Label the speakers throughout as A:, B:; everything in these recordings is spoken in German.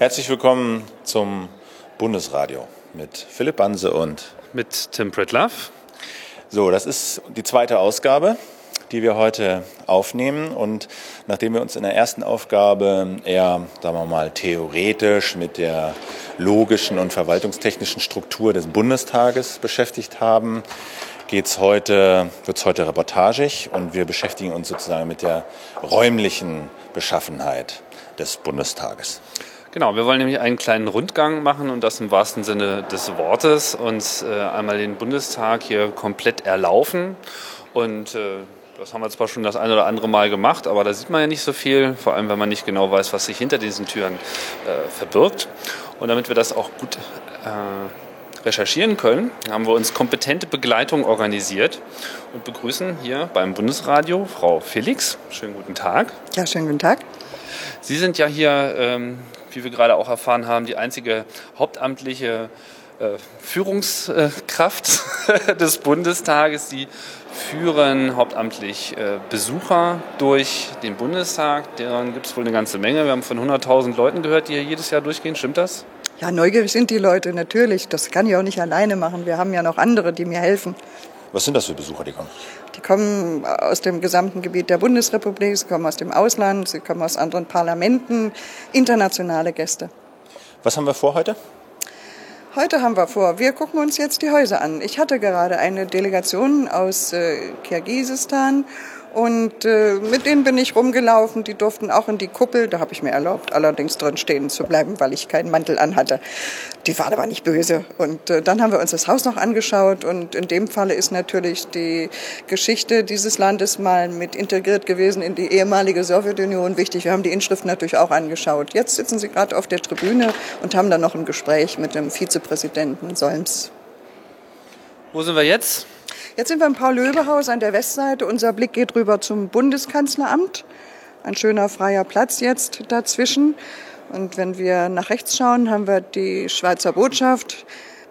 A: Herzlich willkommen zum Bundesradio mit Philipp Banse und
B: mit Tim Pritlove.
A: So, das ist die zweite Ausgabe, die wir heute aufnehmen. Und nachdem wir uns in der ersten Aufgabe eher, sagen wir mal, theoretisch mit der logischen und verwaltungstechnischen Struktur des Bundestages beschäftigt haben, geht's heute, wird es heute reportagig und wir beschäftigen uns sozusagen mit der räumlichen Beschaffenheit des Bundestages.
B: Genau, wir wollen nämlich einen kleinen Rundgang machen und das im wahrsten Sinne des Wortes und äh, einmal den Bundestag hier komplett erlaufen. Und äh, das haben wir zwar schon das ein oder andere Mal gemacht, aber da sieht man ja nicht so viel, vor allem wenn man nicht genau weiß, was sich hinter diesen Türen äh, verbirgt. Und damit wir das auch gut äh, recherchieren können, haben wir uns kompetente Begleitung organisiert und begrüßen hier beim Bundesradio Frau Felix. Schönen guten Tag.
C: Ja, schönen guten Tag.
B: Sie sind ja hier ähm, wie wir gerade auch erfahren haben, die einzige hauptamtliche äh, Führungskraft des Bundestages. Sie führen hauptamtlich äh, Besucher durch den Bundestag. Deren gibt es wohl eine ganze Menge. Wir haben von 100.000 Leuten gehört, die hier jedes Jahr durchgehen. Stimmt das?
C: Ja, neugierig sind die Leute natürlich. Das kann ich auch nicht alleine machen. Wir haben ja noch andere, die mir helfen.
A: Was sind das für Besucher, die kommen?
C: Die kommen aus dem gesamten Gebiet der Bundesrepublik, sie kommen aus dem Ausland, sie kommen aus anderen Parlamenten, internationale Gäste.
A: Was haben wir vor heute?
C: Heute haben wir vor, wir gucken uns jetzt die Häuser an. Ich hatte gerade eine Delegation aus äh, Kirgisistan und äh, mit denen bin ich rumgelaufen. Die durften auch in die Kuppel. Da habe ich mir erlaubt, allerdings drin stehen zu bleiben, weil ich keinen Mantel anhatte. Die waren aber nicht böse. Und äh, dann haben wir uns das Haus noch angeschaut. Und in dem Falle ist natürlich die Geschichte dieses Landes mal mit integriert gewesen in die ehemalige Sowjetunion wichtig. Wir haben die Inschrift natürlich auch angeschaut. Jetzt sitzen Sie gerade auf der Tribüne und haben dann noch ein Gespräch mit dem Vizepräsidenten Solms.
B: Wo sind wir jetzt?
C: Jetzt sind wir im Paul-Löbe-Haus an der Westseite. Unser Blick geht rüber zum Bundeskanzleramt. Ein schöner freier Platz jetzt dazwischen. Und wenn wir nach rechts schauen, haben wir die Schweizer Botschaft.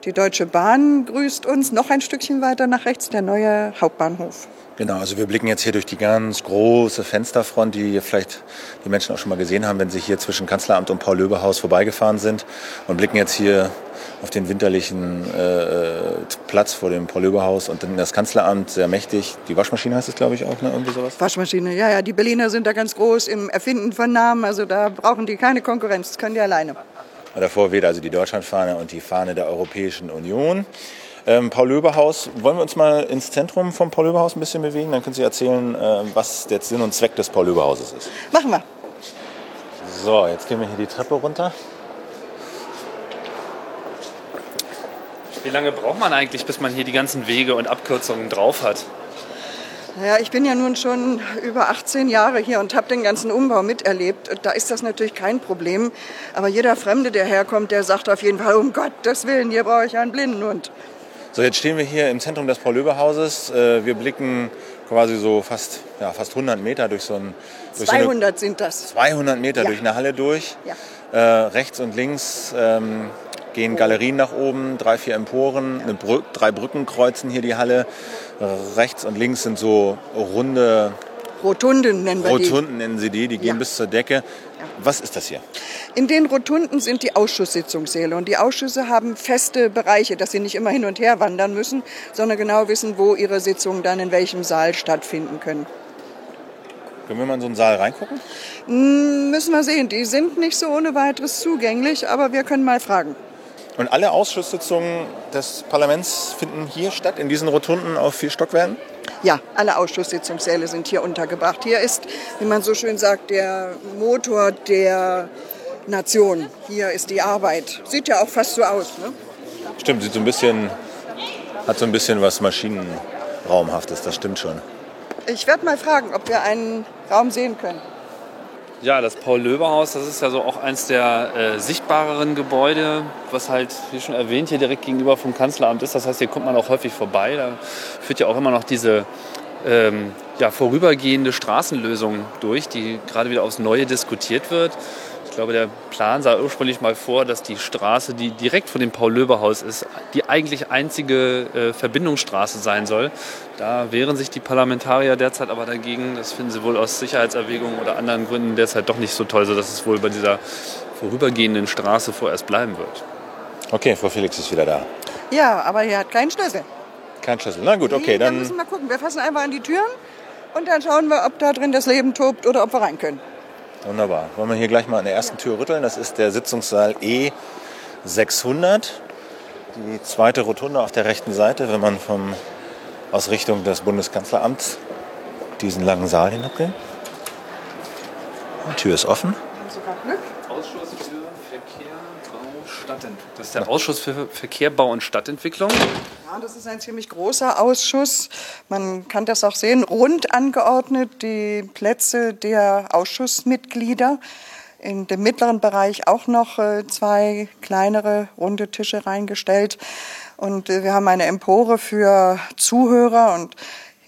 C: Die Deutsche Bahn grüßt uns. Noch ein Stückchen weiter nach rechts der neue Hauptbahnhof.
A: Genau, also wir blicken jetzt hier durch die ganz große Fensterfront, die vielleicht die Menschen auch schon mal gesehen haben, wenn sie hier zwischen Kanzleramt und Paul-Löbe-Haus vorbeigefahren sind und blicken jetzt hier auf den winterlichen äh, Platz vor dem Paul-Löbe-Haus und dann das Kanzleramt sehr mächtig. Die Waschmaschine heißt es, glaube ich, auch, ne? Irgendwie sowas?
C: Waschmaschine, ja, ja. Die Berliner sind da ganz groß im Erfinden von Namen, also da brauchen die keine Konkurrenz, das können die alleine.
A: Davor weht also die Deutschlandfahne und die Fahne der Europäischen Union. Ähm, Paul-Löbe-Haus, wollen wir uns mal ins Zentrum vom Paul-Löbe-Haus ein bisschen bewegen? Dann können Sie erzählen, äh, was der Sinn und Zweck des Paul-Löbe-Hauses ist.
C: Machen wir.
A: So, jetzt gehen wir hier die Treppe runter.
B: Wie lange braucht man eigentlich, bis man hier die ganzen Wege und Abkürzungen drauf hat?
C: Naja, ich bin ja nun schon über 18 Jahre hier und habe den ganzen Umbau miterlebt. Da ist das natürlich kein Problem. Aber jeder Fremde, der herkommt, der sagt auf jeden Fall, um Gottes Willen, hier brauche ich einen Blindenhund.
A: So, jetzt stehen wir hier im Zentrum des Paul-Löbe-Hauses. Äh, wir blicken quasi so fast, ja, fast 100 Meter durch so ein... Durch
C: 200
A: so eine,
C: sind das.
A: 200 Meter
C: Ja.
A: durch eine Halle durch.
C: Ja.
A: Äh, rechts und links ähm, gehen Galerien nach oben, drei, vier Emporen, Brü drei Brücken kreuzen hier die Halle. Rechts und links sind so runde
C: Rotunden nennen wir die.
A: Rotunden, nennen sie die, die gehen
C: Ja.
A: bis zur Decke. Was ist das hier?
C: In den Rotunden sind die Ausschusssitzungssäle und die Ausschüsse haben feste Bereiche, dass sie nicht immer hin und her wandern müssen, sondern genau wissen, wo ihre Sitzungen dann in welchem Saal stattfinden können.
A: Können wir mal in so einen Saal reingucken?
C: Hm, müssen wir sehen, die sind nicht so ohne weiteres zugänglich, aber wir können mal fragen.
A: Und alle Ausschusssitzungen des Parlaments finden hier statt, in diesen Rotunden auf vier Stockwerken?
C: Ja, alle Ausschusssitzungssäle sind hier untergebracht. Hier ist, wie man so schön sagt, der Motor der Nation. Hier ist die Arbeit. Sieht ja auch fast so aus. Ne?
A: Stimmt, sieht so ein bisschen, hat so ein bisschen was Maschinenraumhaftes, das stimmt schon.
C: Ich werde mal fragen, ob wir einen Raum sehen können.
B: Ja, das Paul-Löbe-Haus, das ist ja so auch eins der äh, sichtbareren Gebäude, was halt, wie schon erwähnt, hier direkt gegenüber vom Kanzleramt ist. Das heißt, hier kommt man auch häufig vorbei. Da führt ja auch immer noch diese ähm, ja, vorübergehende Straßenlösung durch, die gerade wieder aufs Neue diskutiert wird. Ich glaube, der Plan sah ursprünglich mal vor, dass die Straße, die direkt vor dem Paul-Löbe-Haus ist, die eigentlich einzige äh, Verbindungsstraße sein soll. Da wehren sich die Parlamentarier derzeit aber dagegen. Das finden sie wohl aus Sicherheitserwägungen oder anderen Gründen derzeit doch nicht so toll, sodass es wohl bei dieser vorübergehenden Straße vorerst bleiben wird.
A: Okay, Frau Felix ist wieder da.
C: Ja, aber er hat keinen Schlüssel.
A: Kein Schlüssel. Na gut, okay,
C: Nee,
A: dann.
C: müssen wir gucken. Wir fassen einfach an die Türen und dann schauen wir, ob da drin das Leben tobt oder ob wir rein können.
A: Wunderbar. Wollen wir hier gleich mal an der ersten Tür rütteln? Das ist der Sitzungssaal E600. Die zweite Rotunde auf der rechten Seite, wenn man vom, aus Richtung des Bundeskanzleramts diesen langen Saal hinabgeht. Die Tür ist offen.
C: Sogar Glück.
B: Ausschuss für Verkehr, Bau, Stadtentwicklung. Das ist der Ausschuss für Verkehr, Bau und Stadtentwicklung.
C: Ja, das ist ein ziemlich großer Ausschuss. Man kann das auch sehen, rund angeordnet die Plätze der Ausschussmitglieder. In dem mittleren Bereich auch noch äh, zwei kleinere runde Tische reingestellt. Und äh, wir haben eine Empore für Zuhörer und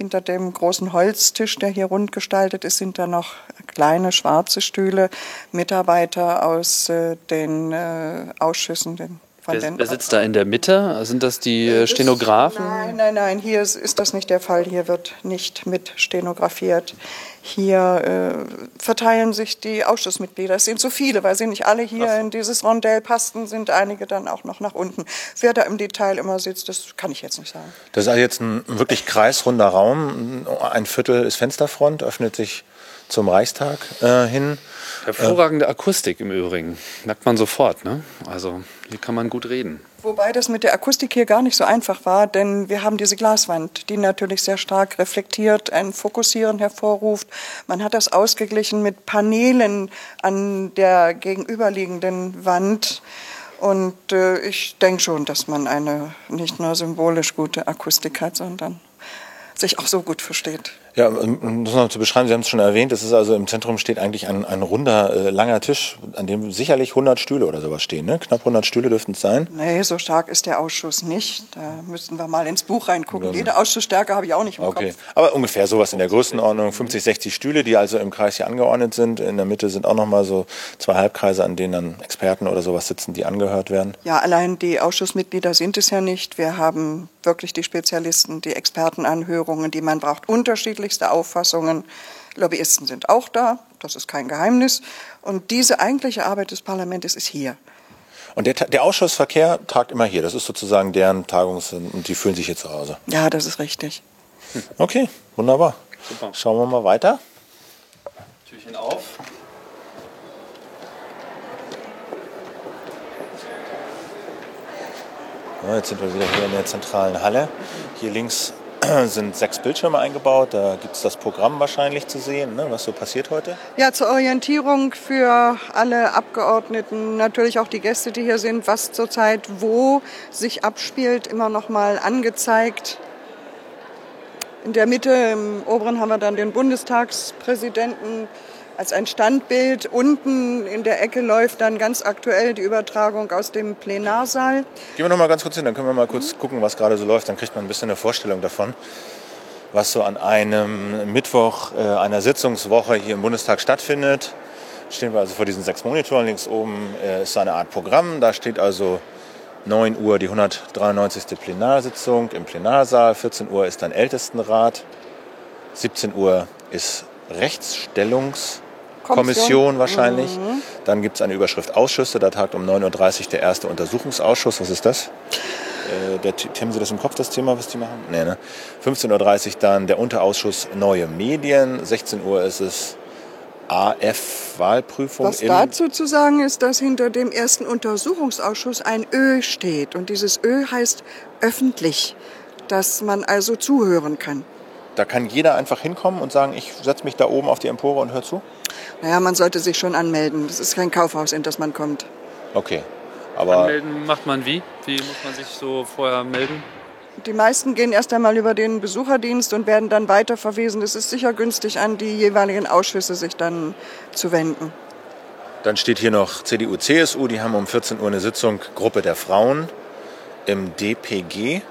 C: hinter dem großen Holztisch, der hier rund gestaltet ist, sind da noch kleine schwarze Stühle, Mitarbeiter aus äh, den äh, Ausschüssen, den, von
B: Wer,
C: den
B: wer sitzt da in der Mitte? Sind das die äh, Stenografen?
C: Nein, nein, nein, hier ist, ist das nicht der Fall. Hier wird nicht mit stenografiert. Hier äh, verteilen sich die Ausschussmitglieder. Es sind so viele, weil sie nicht alle hier in dieses Rondell passten, sind einige dann auch noch nach unten. Wer da im Detail immer sitzt, das kann ich jetzt nicht sagen.
A: Das ist also jetzt ein wirklich kreisrunder Raum. Ein Viertel ist Fensterfront, öffnet sich zum Reichstag äh, hin.
B: Hervorragende Akustik im Übrigen. Merkt man sofort. Ne? Also hier kann man gut reden.
C: Wobei das mit der Akustik hier gar nicht so einfach war, denn wir haben diese Glaswand, die natürlich sehr stark reflektiert, ein Fokussieren hervorruft. Man hat das ausgeglichen mit Paneelen an der gegenüberliegenden Wand. Und äh, ich denke schon, dass man eine nicht nur symbolisch gute Akustik hat, sondern sich auch so gut versteht.
A: Ja, um das noch zu beschreiben, Sie haben es schon erwähnt, es ist also im Zentrum steht eigentlich ein, ein runder, äh, langer Tisch, an dem sicherlich 100 Stühle oder sowas stehen. Ne? Knapp 100 Stühle dürften es sein.
C: Nee, so stark ist der Ausschuss nicht. Da müssten wir mal ins Buch reingucken. Jede Ausschussstärke habe ich auch nicht im
A: Okay,
C: Kopf.
A: aber ungefähr sowas in der Größenordnung, 50, 60 Stühle, die also im Kreis hier angeordnet sind. In der Mitte sind auch nochmal so zwei Halbkreise, an denen dann Experten oder sowas sitzen, die angehört werden.
C: Ja, allein die Ausschussmitglieder sind es ja nicht. Wir haben wirklich die Spezialisten, die Expertenanhörungen, die man braucht, unterschiedlichste Auffassungen. Lobbyisten sind auch da, das ist kein Geheimnis. Und diese eigentliche Arbeit des Parlaments ist hier.
A: Und der, der Ausschussverkehr tagt immer hier. Das ist sozusagen deren Tagungs- und die fühlen sich hier zu Hause.
C: Ja, das ist richtig.
A: Okay, wunderbar.
B: Super.
A: Schauen wir mal weiter.
B: Türchen auf.
A: Ja, jetzt sind wir wieder hier in der zentralen Halle. Hier links sind sechs Bildschirme eingebaut. Da gibt es das Programm wahrscheinlich zu sehen, ne, was so passiert heute.
C: Ja, zur Orientierung für alle Abgeordneten, natürlich auch die Gäste, die hier sind, was zurzeit wo sich abspielt, immer noch mal angezeigt. In der Mitte, im oberen, haben wir dann den Bundestagspräsidenten als ein Standbild. Unten in der Ecke läuft dann ganz aktuell die Übertragung aus dem Plenarsaal.
A: Gehen wir noch mal ganz kurz hin, dann können wir mal kurz gucken, was gerade so läuft. Dann kriegt man ein bisschen eine Vorstellung davon, was so an einem Mittwoch äh, einer Sitzungswoche hier im Bundestag stattfindet. Stehen wir also vor diesen sechs Monitoren. Links oben äh, ist eine Art Programm. Da steht also 9 Uhr die 193. Plenarsitzung im Plenarsaal. 14 Uhr ist dann Ältestenrat. 17 Uhr ist Rechtsstellungskommission
C: Kommission.
A: wahrscheinlich. Dann gibt es eine Überschrift Ausschüsse. Da tagt um 9.30 Uhr der erste Untersuchungsausschuss. Was ist das? Äh, der, haben Sie das im Kopf, das Thema, was die machen? Nee, ne? 15.30 Uhr dann der Unterausschuss Neue Medien. 16 Uhr ist es AF-Wahlprüfung.
C: Was dazu zu sagen ist, dass hinter dem ersten Untersuchungsausschuss ein Ö steht. Und dieses Ö heißt öffentlich, dass man also zuhören kann.
A: Da kann jeder einfach hinkommen und sagen, ich setze mich da oben auf die Empore und höre zu?
C: Naja, man sollte sich schon anmelden. Das ist kein Kaufhaus, in das man kommt.
A: Okay. Aber
B: Anmelden macht man wie? Wie muss man sich so vorher melden?
C: Die meisten gehen erst einmal über den Besucherdienst und werden dann weiterverwiesen. Es ist sicher günstig, an die jeweiligen Ausschüsse sich dann zu wenden.
A: dann steht hier noch CDU, CSU. Die haben um 14 Uhr eine Sitzung Gruppe der Frauen im DPG.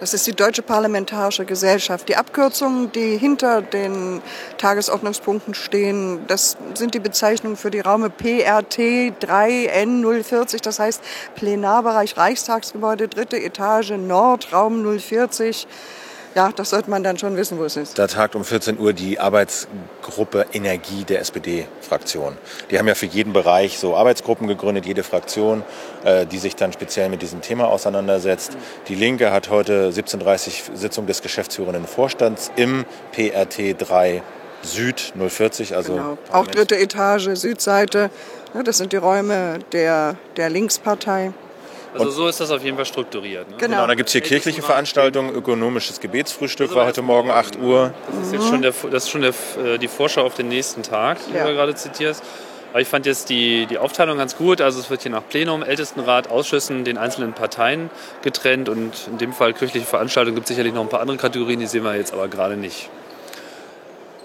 C: Das ist die Deutsche Parlamentarische Gesellschaft. Die Abkürzungen, die hinter den Tagesordnungspunkten stehen, das sind die Bezeichnungen für die Raume PRT 3N040, das heißt Plenarbereich Reichstagsgebäude, dritte Etage Nord, Raum 040. Ja, das sollte man dann schon wissen, wo es ist.
A: Da tagt um 14 Uhr die Arbeitsgruppe Energie der SPD-Fraktion. Die haben ja für jeden Bereich so Arbeitsgruppen gegründet, jede Fraktion, äh, die sich dann speziell mit diesem Thema auseinandersetzt. Die Linke hat heute 17.30 Uhr Sitzung des geschäftsführenden Vorstands im PRT 3 Süd 040. Also
C: genau. Auch dritte Etage, Südseite. Das sind die Räume der, der Linkspartei.
B: Also und so ist das auf jeden Fall strukturiert. Ne?
A: Genau. genau, da gibt es hier kirchliche Veranstaltungen, ökonomisches Gebetsfrühstück war heute Morgen 8 Uhr.
B: Das ist jetzt schon, der, das ist schon der, äh, die Vorschau auf den nächsten Tag, die ja. du gerade zitierst. Aber ich fand jetzt die, die Aufteilung ganz gut. Also es wird hier nach Plenum, Ältestenrat, Ausschüssen, den einzelnen Parteien getrennt. Und in dem Fall kirchliche Veranstaltungen gibt es sicherlich noch ein paar andere Kategorien, die sehen wir jetzt aber gerade nicht.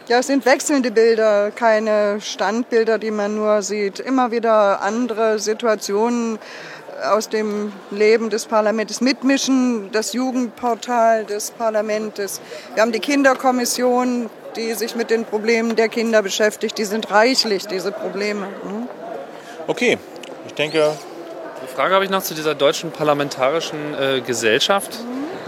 C: Ja, es sind wechselnde Bilder, keine Standbilder, die man nur sieht. Immer wieder andere Situationen aus dem Leben des Parlaments mitmischen, das Jugendportal des Parlaments. Wir haben die Kinderkommission, die sich mit den Problemen der Kinder beschäftigt. Die sind reichlich, diese Probleme.
A: Mhm. Okay, ich denke.
B: Eine Frage habe ich noch zu dieser deutschen parlamentarischen äh, Gesellschaft.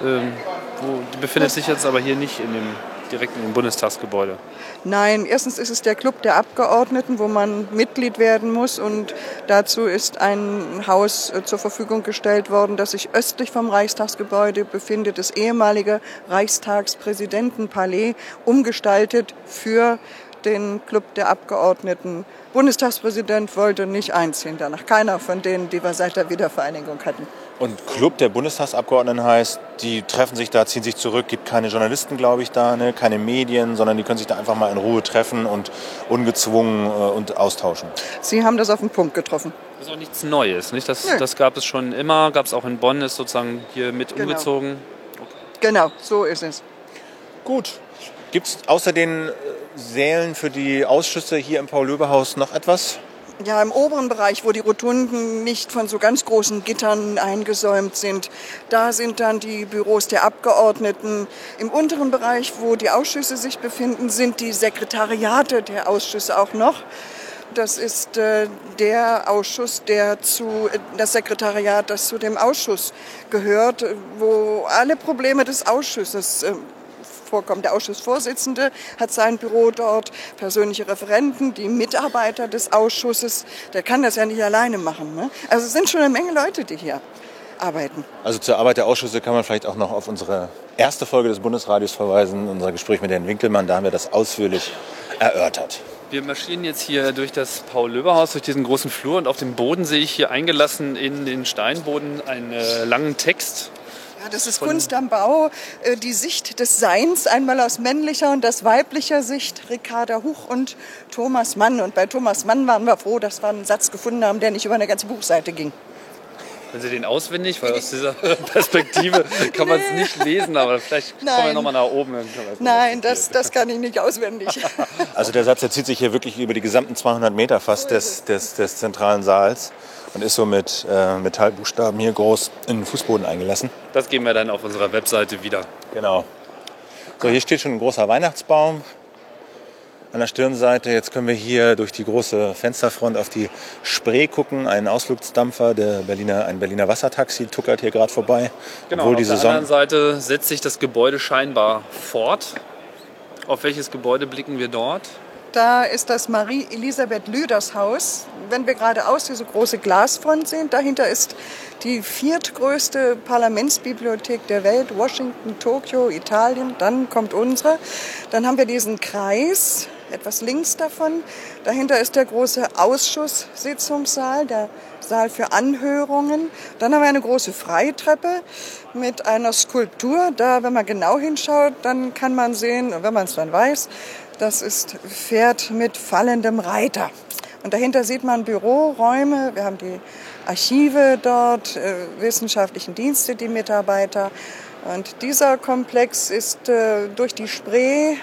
B: Mhm. Ähm, wo, die befindet sich jetzt aber hier nicht in dem direkt im Bundestagsgebäude?
C: Nein, erstens ist es der Club der Abgeordneten, wo man Mitglied werden muss. Und dazu ist ein Haus äh, zur Verfügung gestellt worden, das sich östlich vom Reichstagsgebäude befindet, das ehemalige Reichstagspräsidentenpalais, umgestaltet für den Club der Abgeordneten. Bundestagspräsident wollte nicht einziehen danach. Keiner von denen, die wir seit der Wiedervereinigung hatten.
A: Und Club der Bundestagsabgeordneten heißt, die treffen sich da, ziehen sich zurück, gibt keine Journalisten, glaube ich, da, ne? keine Medien, sondern die können sich da einfach mal in Ruhe treffen und ungezwungen äh, und austauschen.
C: Sie haben das auf den Punkt getroffen.
B: Das ist auch nichts Neues, nicht? Das, das gab es schon immer, gab es auch in Bonn, ist sozusagen hier mit genau. umgezogen.
C: Okay. Genau, so ist es.
A: Gut. Gibt es außer den äh, Sälen für die Ausschüsse hier im Paul-Löbe-Haus noch etwas?
C: Ja, im oberen Bereich, wo die Rotunden nicht von so ganz großen Gittern eingesäumt sind, da sind dann die Büros der Abgeordneten. Im unteren Bereich, wo die Ausschüsse sich befinden, sind die Sekretariate der Ausschüsse auch noch. Das ist äh, der Ausschuss, der zu, das Sekretariat, das zu dem Ausschuss gehört, wo alle Probleme des Ausschusses äh, vorkommen. Der Ausschussvorsitzende hat sein Büro dort, persönliche Referenten, die Mitarbeiter des Ausschusses. Der kann das ja nicht alleine machen. Ne? Also es sind schon eine Menge Leute, die hier arbeiten.
A: Also zur Arbeit der Ausschüsse kann man vielleicht auch noch auf unsere erste Folge des Bundesradios verweisen, unser Gespräch mit Herrn Winkelmann. Da haben wir das ausführlich erörtert.
B: Wir marschieren jetzt hier durch das Paul-Löber-Haus, durch diesen großen Flur und auf dem Boden sehe ich hier eingelassen in den Steinboden einen äh, langen Text
C: das ist Kunst am Bau, äh, die Sicht des Seins, einmal aus männlicher und aus weiblicher Sicht, Ricarda Huch und Thomas Mann. Und bei Thomas Mann waren wir froh, dass wir einen Satz gefunden haben, der nicht über eine ganze Buchseite ging.
B: Können Sie den auswendig? Weil aus dieser Perspektive kann man es nicht lesen, aber vielleicht Nein. kommen wir nochmal nach oben.
C: Nein, das, das kann ich nicht auswendig.
A: Also der Satz, der zieht sich hier wirklich über die gesamten 200 Meter fast des, des, des zentralen Saals und ist so mit äh, Metallbuchstaben hier groß in den Fußboden eingelassen.
B: Das geben wir dann auf unserer Webseite wieder.
A: Genau. So, hier steht schon ein großer Weihnachtsbaum an der Stirnseite. Jetzt können wir hier durch die große Fensterfront auf die Spree gucken. Ein Ausflugsdampfer, der Berliner, ein Berliner Wassertaxi tuckert hier gerade vorbei.
B: Genau, Obwohl auf der anderen Seite setzt sich das Gebäude scheinbar fort. Auf welches Gebäude blicken wir dort?
C: Da ist das Marie-Elisabeth Lüders Haus. Wenn wir geradeaus diese große Glasfront sehen, dahinter ist die viertgrößte Parlamentsbibliothek der Welt, Washington, Tokio, Italien. Dann kommt unsere. Dann haben wir diesen Kreis, etwas links davon. Dahinter ist der große Ausschusssitzungssaal, der Saal für Anhörungen. Dann haben wir eine große Freitreppe mit einer Skulptur. Da, wenn man genau hinschaut, dann kann man sehen, wenn man es dann weiß, das ist Pferd mit fallendem Reiter. Und dahinter sieht man Büroräume. Wir haben die Archive dort, äh, wissenschaftlichen Dienste, die Mitarbeiter. Und dieser Komplex ist äh, durch die Spree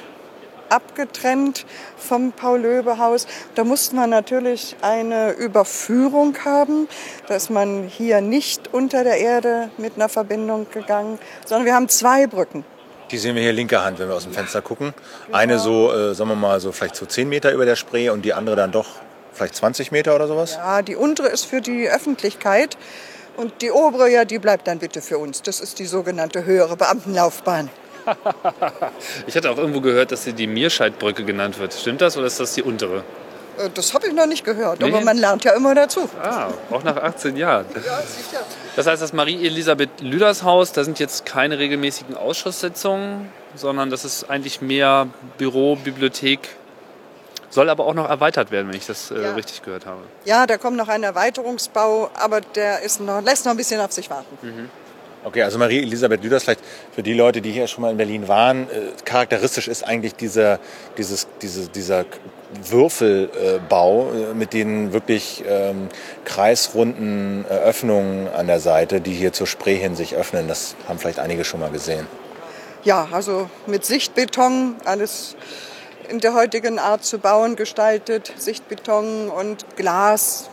C: abgetrennt vom Paul-Löbe-Haus. Da musste man natürlich eine Überführung haben, dass man hier nicht unter der Erde mit einer Verbindung gegangen, sondern wir haben zwei Brücken.
A: Die sehen wir hier linker Hand, wenn wir aus dem Fenster gucken. Genau. Eine so, äh, sagen wir mal, so vielleicht so 10 Meter über der Spree und die andere dann doch vielleicht 20 Meter oder sowas?
C: Ja, die untere ist für die Öffentlichkeit und die obere, ja, die bleibt dann bitte für uns. Das ist die sogenannte höhere Beamtenlaufbahn.
B: ich hatte auch irgendwo gehört, dass sie die Mierscheidbrücke genannt wird. Stimmt das oder ist das die untere?
C: Äh, Das habe ich noch nicht gehört,
B: Nee?
C: aber man lernt ja immer dazu.
B: Ah, auch nach 18 Jahren.
C: Ja, sicher.
B: Das heißt, das Marie-Elisabeth Lüders Haus, da sind jetzt keine regelmäßigen Ausschusssitzungen, sondern das ist eigentlich mehr Büro, Bibliothek. Soll aber auch noch erweitert werden, wenn ich das äh,
C: Ja.
B: richtig gehört habe.
C: Ja, da kommt noch ein Erweiterungsbau, aber der ist noch, lässt noch ein bisschen auf sich warten.
A: Okay, also Marie-Elisabeth Lüders, vielleicht für die Leute, die hier schon mal in Berlin waren, äh, charakteristisch ist eigentlich dieser, dieses, diese, dieser Würfelbau äh, mit den wirklich ähm, kreisrunden äh, Öffnungen an der Seite, die hier zur Spree hin sich öffnen. Das haben vielleicht einige schon mal gesehen.
C: Ja, also mit Sichtbeton, alles in der heutigen Art zu bauen gestaltet, Sichtbeton und Glas.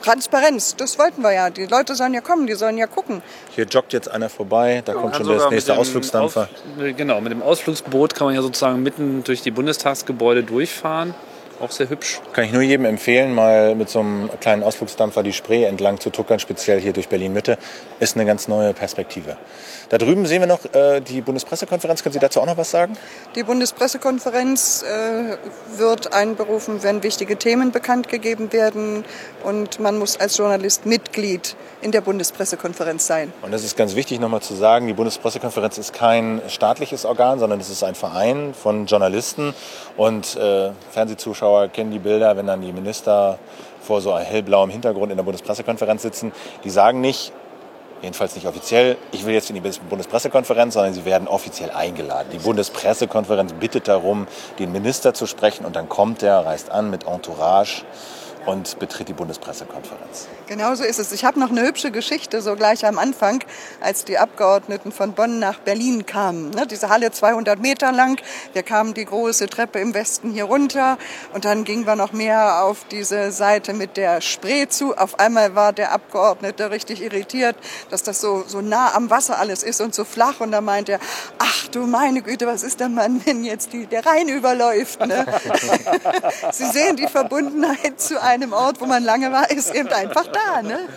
C: Transparenz, das wollten wir ja. Die Leute sollen ja kommen, die sollen ja gucken.
A: Hier joggt jetzt einer vorbei, da kommt
B: Kann
A: schon der
B: sogar mit
A: nächste Ausflugsdampfer.
B: Auf, genau, mit dem Ausflugsboot kann man ja sozusagen mitten durch die Bundestagsgebäude durchfahren. Auch sehr hübsch.
A: Kann ich nur jedem empfehlen, mal mit so einem kleinen Ausflugsdampfer die Spree entlang zu tuckern, speziell hier durch Berlin-Mitte. Ist eine ganz neue Perspektive. Da drüben sehen wir noch äh, die Bundespressekonferenz. Können Sie dazu auch noch was sagen?
C: Die Bundespressekonferenz äh, wird einberufen, wenn wichtige Themen bekannt gegeben werden. Und man muss als Journalist Mitglied in der Bundespressekonferenz sein.
A: Und das ist ganz wichtig nochmal zu sagen, die Bundespressekonferenz ist kein staatliches Organ, sondern es ist ein Verein von Journalisten. Und äh, Fernsehzuschauer kennen die Bilder, wenn dann die Minister vor so hellblauem Hintergrund in der Bundespressekonferenz sitzen. Die sagen nicht, jedenfalls nicht offiziell, ich will jetzt in die Bundespressekonferenz, sondern sie werden offiziell eingeladen. Die Bundespressekonferenz bittet darum, den Minister zu sprechen und dann kommt er, reist an mit Entourage und betritt die Bundespressekonferenz.
C: Genauso ist es. Ich habe noch eine hübsche Geschichte, so gleich am Anfang, als die Abgeordneten von Bonn nach Berlin kamen. Ne, diese Halle 200 Meter lang. Wir kamen die große Treppe im Westen hier runter und dann gingen wir noch mehr auf diese Seite mit der Spree zu. Auf einmal war der Abgeordnete richtig irritiert, dass das so, so nah am Wasser alles ist und so flach. Und da meinte er, ach du meine Güte, was ist denn, Mann, wenn jetzt die, der Rhein überläuft? Ne? Sie sehen die Verbundenheit zu einem Ort, wo man lange war, ist eben einfach da. Ne?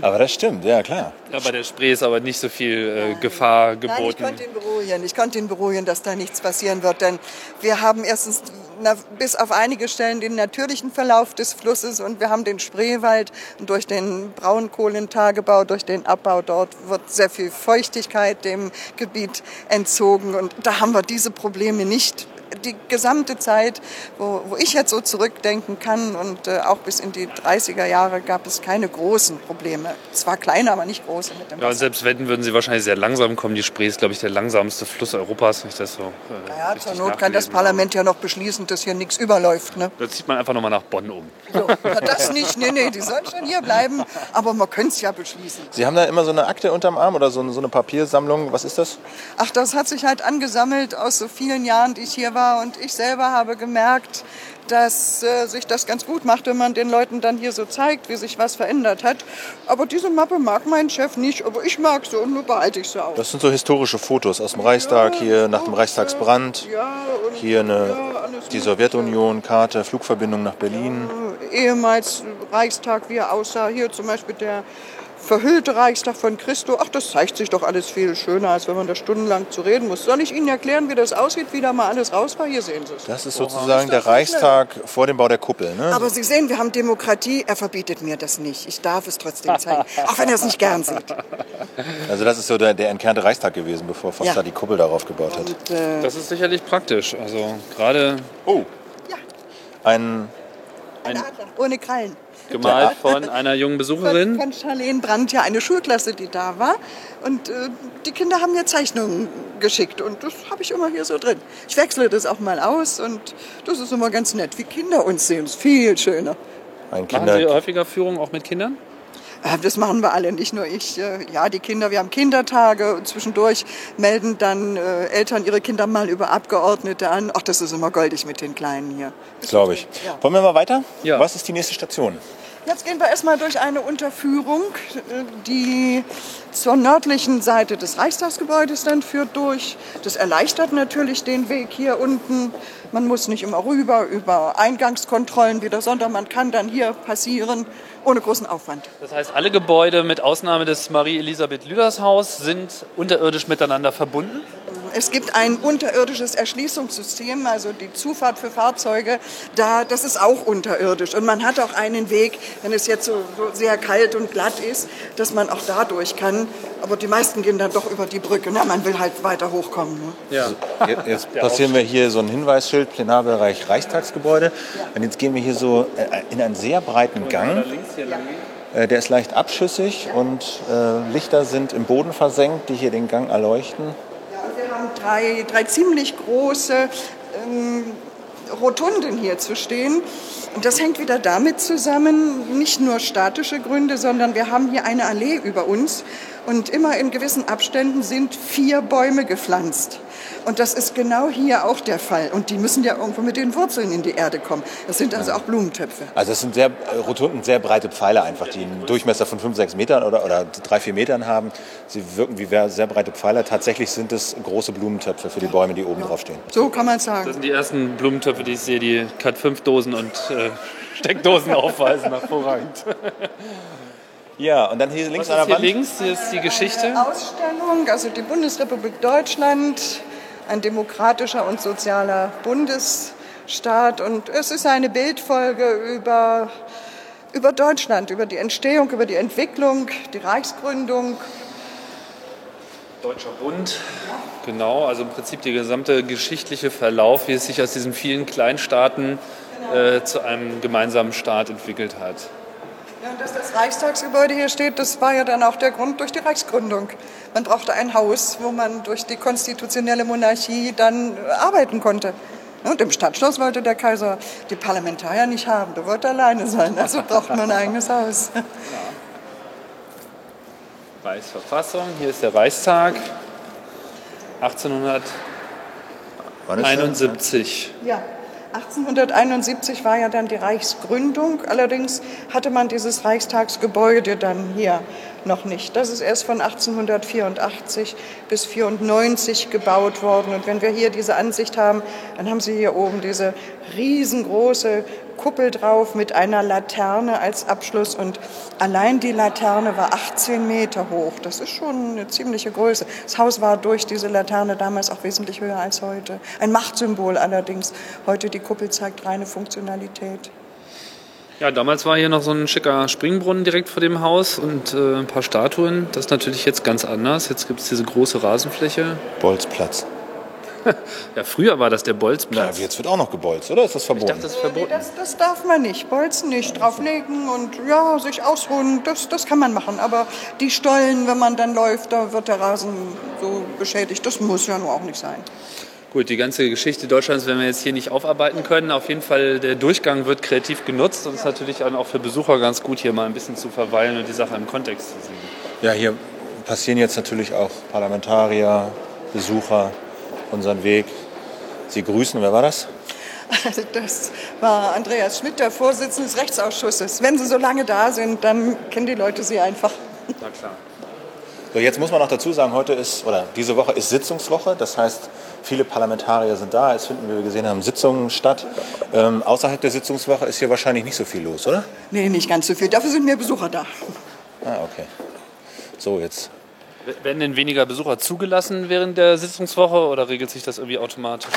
A: Aber das stimmt, ja klar.
B: Ja, bei der Spree ist aber nicht so viel äh, Gefahr
C: Nein, ich
B: geboten.
C: konnte ihn beruhigen. Ich konnte ihn beruhigen, dass da nichts passieren wird. Denn wir haben erstens na, bis auf einige Stellen den natürlichen Verlauf des Flusses und wir haben den Spreewald. Und durch den Braunkohlentagebau, durch den Abbau dort wird sehr viel Feuchtigkeit dem Gebiet entzogen. Und da haben wir diese Probleme nicht. Die gesamte Zeit, wo, wo ich jetzt so zurückdenken kann und äh, auch bis in die 30er Jahre gab es keine großen Probleme. Zwar kleine, aber nicht große mit dem
B: Ja, und
C: Wasser.
B: selbst wenn, würden sie wahrscheinlich sehr langsam kommen. Die Spree ist, glaube ich, der langsamste Fluss Europas, wenn ich das so. Äh,
C: Ja,
B: richtig
C: zur Not kann das Parlament ja noch beschließen, dass hier nichts überläuft. Ne?
B: Da zieht man einfach nochmal nach Bonn um.
C: So, das nicht, nee, nee, die sollen schon hier bleiben, aber man könnte es ja beschließen.
A: Sie haben da immer so eine Akte unterm Arm oder so so eine Papiersammlung. Was ist das?
C: Ach, das hat sich halt angesammelt aus so vielen Jahren, die ich hier war und ich selber habe gemerkt, dass äh, sich das ganz gut macht, wenn man den Leuten dann hier so zeigt, wie sich was verändert hat. Aber diese Mappe mag mein Chef nicht, aber ich mag sie und nur behalte ich sie auch.
A: Das sind so historische Fotos aus dem Reichstag, hier nach dem Reichstagsbrand.
C: ja,
A: Hier eine,
C: ja,
A: die. Sowjetunion, Karte, Flugverbindung nach Berlin.
C: ehemals Reichstag, wie er aussah. Hier zum Beispiel der verhüllte Reichstag von Christo. Ach, das zeigt sich doch alles viel schöner, als wenn man da stundenlang zu reden muss. Soll ich Ihnen erklären, wie das aussieht, wie da mal alles raus war? Hier sehen Sie es.
A: Das ist sozusagen der Reichstag vor dem Bau der Kuppel. Ne?
C: Aber Sie sehen, wir haben Demokratie. Er verbietet mir das nicht. Ich darf es trotzdem zeigen, auch wenn er es nicht gern sieht.
A: Also das ist so der, der entkernte Reichstag gewesen, bevor Foster
C: Ja.
A: die Kuppel darauf gebaut hat.
C: Und, äh,
B: Das ist sicherlich praktisch. Also gerade
A: Oh,
C: ja,
A: ein
C: ein Adler ohne Krallen.
B: Gemalt von einer jungen
C: Von,
B: Besucherin.
C: von Charlene Brandt, ja, eine Schulklasse, die da war. Und äh, die Kinder haben mir Zeichnungen geschickt und das habe ich immer hier so drin. Ich wechsle das auch mal aus und das ist immer ganz nett, wie Kinder uns sehen. Das ist viel schöner.
A: ein
B: Machen Sie
A: Kinder.
B: häufiger Führungen auch mit Kindern?
C: Äh, Das machen wir alle, nicht nur ich. Äh, Ja, die Kinder, wir haben Kindertage und zwischendurch melden dann äh, Eltern ihre Kinder mal über Abgeordnete an. Ach, das ist immer goldig mit den Kleinen hier.
A: Glaube ich.
C: Ja.
A: Wollen wir mal weiter?
B: Ja.
A: Was ist die nächste Station?
C: Jetzt gehen wir erstmal durch eine Unterführung, die zur nördlichen Seite des Reichstagsgebäudes dann führt durch. Das erleichtert natürlich den Weg hier unten. Man muss nicht immer rüber über Eingangskontrollen wieder, sondern man kann dann hier passieren ohne großen Aufwand.
B: Das heißt, alle Gebäude mit Ausnahme des Marie-Elisabeth Lüders Haus sind unterirdisch miteinander verbunden.
C: Es gibt ein unterirdisches Erschließungssystem, also die Zufahrt für Fahrzeuge, da, das ist auch unterirdisch. Und man hat auch einen Weg, wenn es jetzt so, so sehr kalt und glatt ist, dass man auch da durch kann. Aber die meisten gehen dann doch über die Brücke. Na, man will halt weiter hochkommen. Ne?
A: Ja. Also, jetzt passieren wir hier so ein Hinweisschild, Plenarbereich Reichstagsgebäude. Und jetzt gehen wir hier so äh, in einen sehr breiten Gang. Äh, der ist leicht abschüssig und äh, Lichter sind im Boden versenkt, die hier den Gang erleuchten.
C: Haben drei, drei ziemlich große ähm, Rotunden hier zu stehen. Und das hängt wieder damit zusammen, nicht nur statische Gründe, sondern wir haben hier eine Allee über uns und immer in gewissen Abständen sind vier Bäume gepflanzt. Und das ist genau hier auch der Fall. Und die müssen ja irgendwo mit den Wurzeln in die Erde kommen. Das sind also auch Blumentöpfe.
A: Also es sind sehr äh, rotunden, sehr breite Pfeile einfach, die einen Durchmesser von 5, 6 Metern oder, oder 3, 4 Metern haben. Sie wirken wie sehr breite Pfeiler. Tatsächlich sind es große Blumentöpfe für die Bäume, die oben ja. drauf stehen.
C: So kann man sagen.
B: Das sind die ersten Blumentöpfe, die ich sehe, die Cat-5-Dosen und äh, Steckdosen aufweisen. Hervorragend.
A: Ja, und dann hier links
B: an der Wand. links, hier ist die Geschichte.
C: Eine Ausstellung, also die Bundesrepublik Deutschland, ein demokratischer und sozialer Bundesstaat. Und es ist eine Bildfolge über, über Deutschland, über die Entstehung, über die Entwicklung, die Reichsgründung.
B: Deutscher Bund, genau, also im Prinzip der gesamte geschichtliche Verlauf, wie es sich aus diesen vielen Kleinstaaten genau. äh, zu einem gemeinsamen Staat entwickelt hat.
C: Ja, und dass das Reichstagsgebäude hier steht, das war ja dann auch der Grund durch die Reichsgründung. Man brauchte ein Haus, wo man durch die konstitutionelle Monarchie dann arbeiten konnte. Und im Stadtschloss wollte der Kaiser die Parlamentarier nicht haben. Der wollte alleine sein. Also braucht man ein eigenes Haus. Ja.
B: Reichsverfassung, hier ist der Reichstag. 1871.
C: Ja. 1871 war ja dann die Reichsgründung. Allerdings hatte man dieses Reichstagsgebäude dann hier noch nicht. Das ist erst von 1884 bis 94 gebaut worden. Und wenn wir hier diese Ansicht haben, dann haben Sie hier oben diese riesengroße Kuppel drauf mit einer Laterne als Abschluss. Und allein die Laterne war 18 Meter hoch. Das ist schon eine ziemliche Größe. Das Haus war durch diese Laterne damals auch wesentlich höher als heute. Ein Machtsymbol allerdings. Heute die Kuppel zeigt reine Funktionalität.
B: Ja, damals war hier noch so ein schicker Springbrunnen direkt vor dem Haus und äh, ein paar Statuen. Das ist natürlich jetzt ganz anders. Jetzt gibt es diese große Rasenfläche.
A: Bolzplatz.
B: ja, früher war das der Bolzplatz.
A: Na, jetzt wird auch noch gebolzt, oder? Ist das verboten? Ich dachte,
C: das ist verboten. Nee, das, das, darf man nicht. Bolzen nicht, drauflegen und ja, sich ausruhen, das, das kann man machen. Aber die Stollen, wenn man dann läuft, da wird der Rasen so beschädigt. Das muss ja nur auch nicht sein.
B: Gut, die ganze Geschichte Deutschlands werden wir jetzt hier nicht aufarbeiten können. Auf jeden Fall, der Durchgang wird kreativ genutzt und es ist natürlich auch für Besucher ganz gut, hier mal ein bisschen zu verweilen und die Sache im Kontext zu sehen.
A: Ja, hier passieren jetzt natürlich auch Parlamentarier, Besucher unseren Weg. Sie grüßen, wer war das?
C: Das war Andreas Schmidt, der Vorsitzende des Rechtsausschusses. Wenn Sie so lange da sind, dann kennen die Leute Sie einfach.
B: Na klar.
A: So, jetzt muss man noch dazu sagen, heute ist, oder diese Woche ist Sitzungswoche. Das heißt, viele Parlamentarier sind da. Es finden, wie wir gesehen haben, Sitzungen statt. Ähm, außerhalb der Sitzungswoche ist hier wahrscheinlich nicht so viel los, oder?
C: Nee, nicht ganz so viel. Dafür sind mehr Besucher da.
A: Ah, okay. So, jetzt.
B: Werden denn weniger Besucher zugelassen während der Sitzungswoche oder regelt sich das irgendwie automatisch?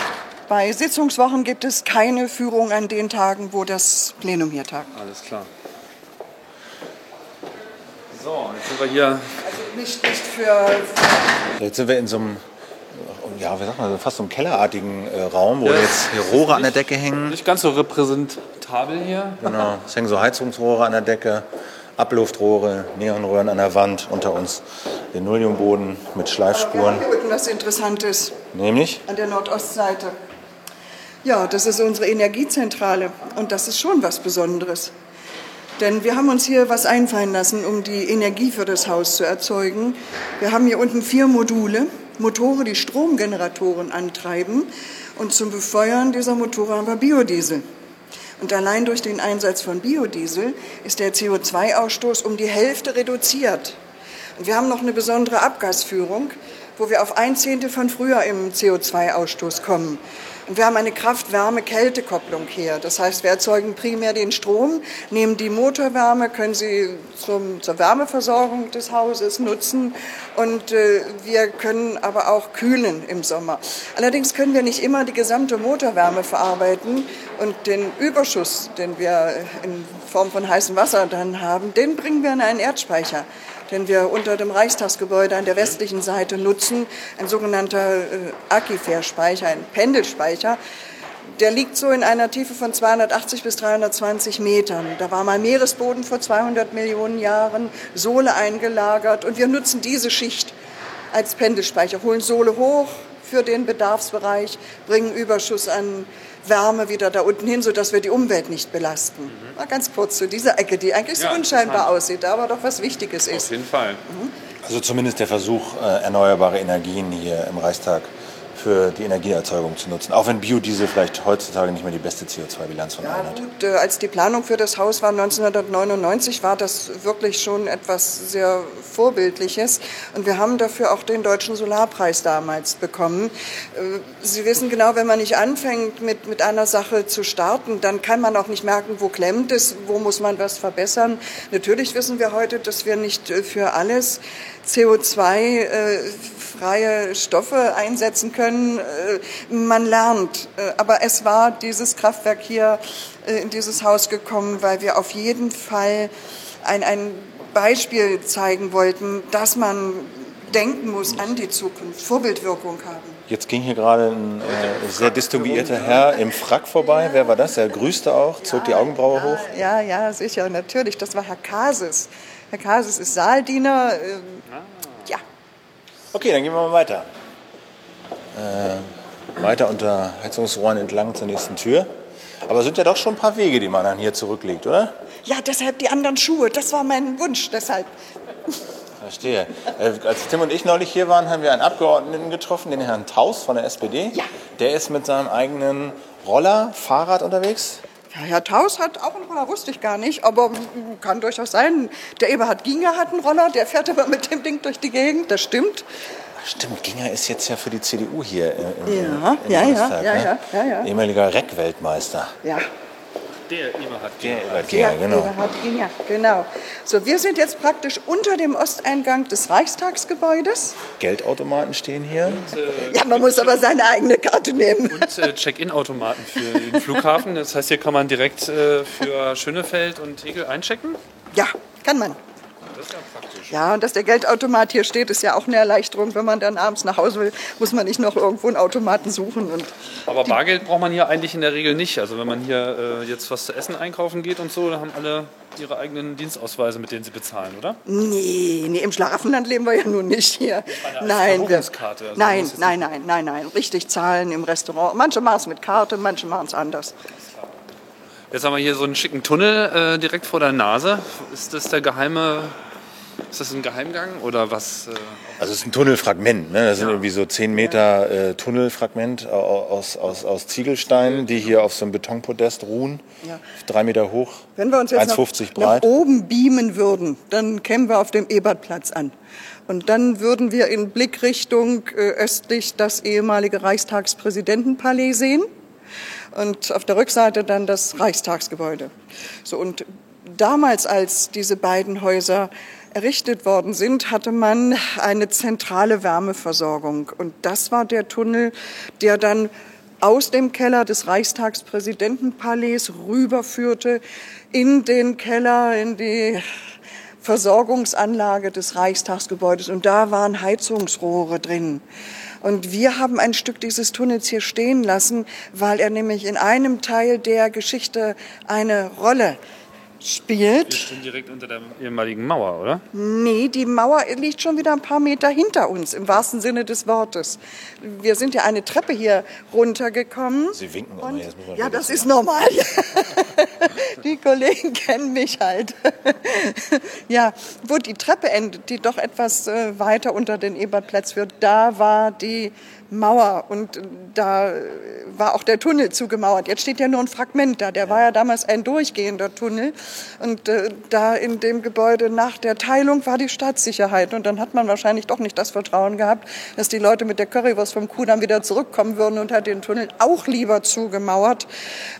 C: Bei Sitzungswochen gibt es keine Führung an den Tagen, wo das Plenum hier tagt.
B: Alles klar. So, jetzt sind wir hier.
C: Nicht, nicht für.
A: Jetzt sind wir in so einem, ja, wie sagt man, fast so einem kellerartigen äh, Raum, wo ja, jetzt hier Rohre nicht, an der Decke hängen.
B: Nicht ganz so repräsentabel hier.
A: Genau, es hängen so Heizungsrohre an der Decke, Abluftrohre, Neonröhren an der Wand, unter uns Linoleumboden mit Schleifspuren.
C: Aber wir haben was Interessantes.
A: Nämlich?
C: An der Nordostseite. Ja, das ist unsere Energiezentrale und das ist schon was Besonderes. Denn wir haben uns hier was einfallen lassen, um die Energie für das Haus zu erzeugen. Wir haben hier unten vier Module, Motore, die Stromgeneratoren antreiben. Und zum Befeuern dieser Motoren haben wir Biodiesel. Und allein durch den Einsatz von Biodiesel ist der CO2-Ausstoß um die Hälfte reduziert. Und wir haben noch eine besondere Abgasführung, wo wir auf ein Zehntel von früher im CO2-Ausstoß kommen. Und wir haben eine Kraft-Wärme-Kälte-Kopplung hier. Das heißt, wir erzeugen primär den Strom, nehmen die Motorwärme, können sie zum, zur Wärmeversorgung des Hauses nutzen und äh, wir können aber auch kühlen im Sommer. Allerdings können wir nicht immer die gesamte Motorwärme verarbeiten und den Überschuss, den wir in Form von heißem Wasser dann haben, den bringen wir in einen Erdspeicher den wir unter dem Reichstagsgebäude an der westlichen Seite nutzen, ein sogenannter äh, Aquifer-Speicher, ein Pendelspeicher. Der liegt so in einer Tiefe von 280 bis 320 Metern. Da war mal Meeresboden vor 200 Millionen Jahren, Sohle eingelagert und wir nutzen diese Schicht als Pendelspeicher, holen Sohle hoch für den Bedarfsbereich, bringen Überschuss an Wärme wieder da unten hin, sodass wir die Umwelt nicht belasten. Mhm. Mal ganz kurz zu dieser Ecke, die eigentlich so unscheinbar aussieht, aber doch was Wichtiges ist.
B: Auf jeden Fall.
A: Mhm. Also zumindest der Versuch, äh, erneuerbare Energien hier im Reichstag für die Energieerzeugung zu nutzen. Auch wenn Biodiesel vielleicht heutzutage nicht mehr die beste CO2-Bilanz von
C: ja,
A: allen
C: hat. Gut, äh, als die Planung für das Haus war 1999, war das wirklich schon etwas sehr Vorbildliches. Und wir haben dafür auch den Deutschen Solarpreis damals bekommen. Äh, Sie wissen genau, wenn man nicht anfängt, mit, mit einer Sache zu starten, dann kann man auch nicht merken, wo klemmt es, wo muss man was verbessern. Natürlich wissen wir heute, dass wir nicht äh, für alles CO2-freie äh, Stoffe einsetzen können. Äh, man lernt. Äh, aber es war dieses Kraftwerk hier in dieses Haus gekommen, weil wir auf jeden Fall ein, ein Beispiel zeigen wollten, dass man denken muss an die Zukunft, Vorbildwirkung haben.
A: Jetzt ging hier gerade ein äh, sehr distinguierter Herr im Frack vorbei. Wer war das? Er grüßte auch, zog die Augenbraue hoch.
C: Ja, ja, sicher, natürlich. Das war Herr Kasis. Herr Kasis ist Saaldiener. Ähm, ja.
A: Okay, dann gehen wir mal weiter. Äh, weiter unter Heizungsrohren entlang zur nächsten Tür. Aber es sind ja doch schon ein paar Wege, die man dann hier zurücklegt, oder?
C: Ja, deshalb die anderen Schuhe. Das war mein Wunsch, deshalb.
A: Verstehe. Äh, als Tim und ich neulich hier waren, haben wir einen Abgeordneten getroffen, den Herrn Taus von der SPD.
C: Ja.
A: Der ist mit seinem eigenen Roller, Fahrrad unterwegs.
C: Ja, Herr Taus hat auch einen Roller, wusste ich gar nicht, aber kann durchaus sein. Der Eberhard Ginger hat einen Roller, der fährt aber mit dem Ding durch die Gegend, das stimmt.
A: Stimmt, Ginger ist jetzt ja für die CDU hier im,
C: ja,
A: im
C: ja,
A: Bundestag,
C: ja,
A: ne?
C: ja, ja, ja.
A: Ehemaliger Reck-Weltmeister.
C: Ja,
B: Der Eberhard
A: Der
B: Ginger.
A: Eberhard Ginger,
C: ja,
A: genau.
C: Eberhard Ginger, genau. So, wir sind jetzt praktisch unter dem Osteingang des Reichstagsgebäudes.
A: Geldautomaten stehen hier.
C: Ja, man muss aber seine eigene Karte nehmen.
B: Und äh, Check-in-Automaten für den Flughafen. Das heißt, hier kann man direkt äh, für Schönefeld und Tegel einchecken.
C: Ja, kann man.
B: Das ist ja praktisch.
C: Ja, und dass der Geldautomat hier steht, ist ja auch eine Erleichterung. Wenn man dann abends nach Hause will, muss man nicht noch irgendwo einen Automaten suchen. Und
B: Aber Bargeld braucht man hier eigentlich in der Regel nicht. Also wenn man hier äh, jetzt was zu essen einkaufen geht und so, da haben alle ihre eigenen Dienstausweise, mit denen sie bezahlen, oder?
C: nee, nee, im Schlaraffenland leben wir ja nun nicht hier. Nein, wir,
B: also
C: nein, nein, nein, nein, nein. Richtig zahlen im Restaurant. Manche machen es mit Karte, manche machen es anders.
B: Jetzt haben wir hier so einen schicken Tunnel äh, direkt vor der Nase. Ist das der geheime, ist das ein Geheimgang oder was? Äh,
A: Also es ist ein Tunnelfragment. Ne? Das sind irgendwie so 10 Meter äh, Tunnelfragment au- aus, aus, aus Ziegelsteinen, die hier auf so einem Betonpodest ruhen.
C: Ja.
A: Drei Meter hoch,
C: Wenn wir uns jetzt nach,
A: 1,50
C: nach
A: breit.
C: oben beamen würden, dann kämen wir auf dem Ebertplatz an. Und dann würden wir in Blickrichtung äh, östlich das ehemalige Reichstagspräsidentenpalais sehen und auf der Rückseite dann das Reichstagsgebäude. So und damals, als diese beiden Häuser errichtet worden sind, hatte man eine zentrale Wärmeversorgung und das war der Tunnel, der dann aus dem Keller des Reichstagspräsidentenpalais rüberführte in den Keller, in die Versorgungsanlage des Reichstagsgebäudes. Und da waren Heizungsrohre drin. Und wir haben ein Stück dieses Tunnels hier stehen lassen, weil er nämlich in einem Teil der Geschichte eine Rolle spielt.
B: wir stehen direkt unter der ehemaligen Mauer, oder?
C: Nee, die Mauer liegt schon wieder ein paar Meter hinter uns, im wahrsten Sinne des Wortes. Wir sind ja eine Treppe hier runtergekommen.
A: Sie winken immer,
C: Und,
A: jetzt muss man
C: ja, das ist normal. Die Kollegen kennen mich halt. ja, wo die Treppe endet, die doch etwas äh, weiter unter den Ebertplatz wird, da war die Mauer und da war auch der Tunnel zugemauert. Jetzt steht ja nur ein Fragment da. Der war ja damals ein durchgehender Tunnel. Und äh, da in dem Gebäude nach der Teilung war die Staatssicherheit. Und dann hat man wahrscheinlich doch nicht das Vertrauen gehabt, dass die Leute mit der Currywurst vom Kudamm wieder zurückkommen würden und hat den Tunnel auch lieber zugemauert.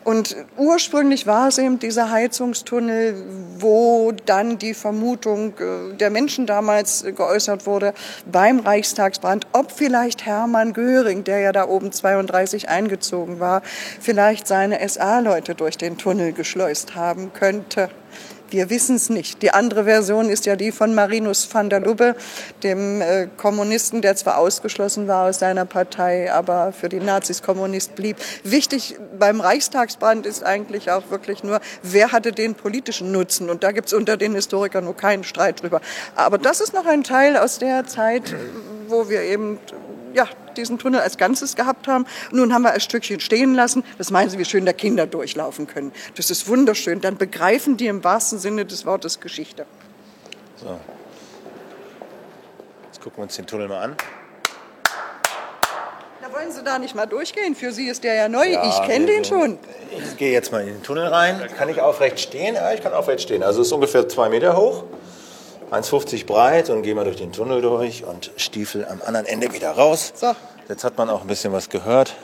C: Und ursprünglich war es eben dieser Heizungstunnel, wo dann die Vermutung äh, der Menschen damals geäußert wurde beim Reichstagsbrand, ob vielleicht Hermann Göring, der ja da oben 32 eingezogen war, vielleicht seine SA-Leute durch den Tunnel geschleust haben könnte. Wir wissen es nicht. Die andere Version ist ja die von Marinus van der Lubbe, dem äh, Kommunisten, der zwar ausgeschlossen war aus seiner Partei, aber für die Nazis Kommunist blieb. Wichtig beim Reichstagsbrand ist eigentlich auch wirklich nur, wer hatte den politischen Nutzen? Und da gibt es unter den Historikern nur keinen Streit drüber. Aber das ist noch ein Teil aus der Zeit, wo wir eben ja, diesen Tunnel als Ganzes gehabt haben. Nun haben wir ein Stückchen stehen lassen. Das meinen Sie, wie schön da Kinder durchlaufen können. Das ist wunderschön. Dann begreifen die im wahrsten Sinne des Wortes Geschichte.
A: So. Jetzt gucken wir uns den Tunnel mal an.
C: Da wollen Sie da nicht mal durchgehen. Für Sie ist der ja neu.
A: Ja,
C: ich kenne den schon.
A: Ich gehe jetzt mal in den Tunnel rein. Kann ich aufrecht stehen? Ja, ich kann aufrecht stehen. Also es ist ungefähr zwei Meter hoch, 1,50 breit und gehen wir durch den Tunnel durch und Stiefel am anderen Ende wieder raus.
C: So.
A: Jetzt hat man auch ein bisschen was gehört,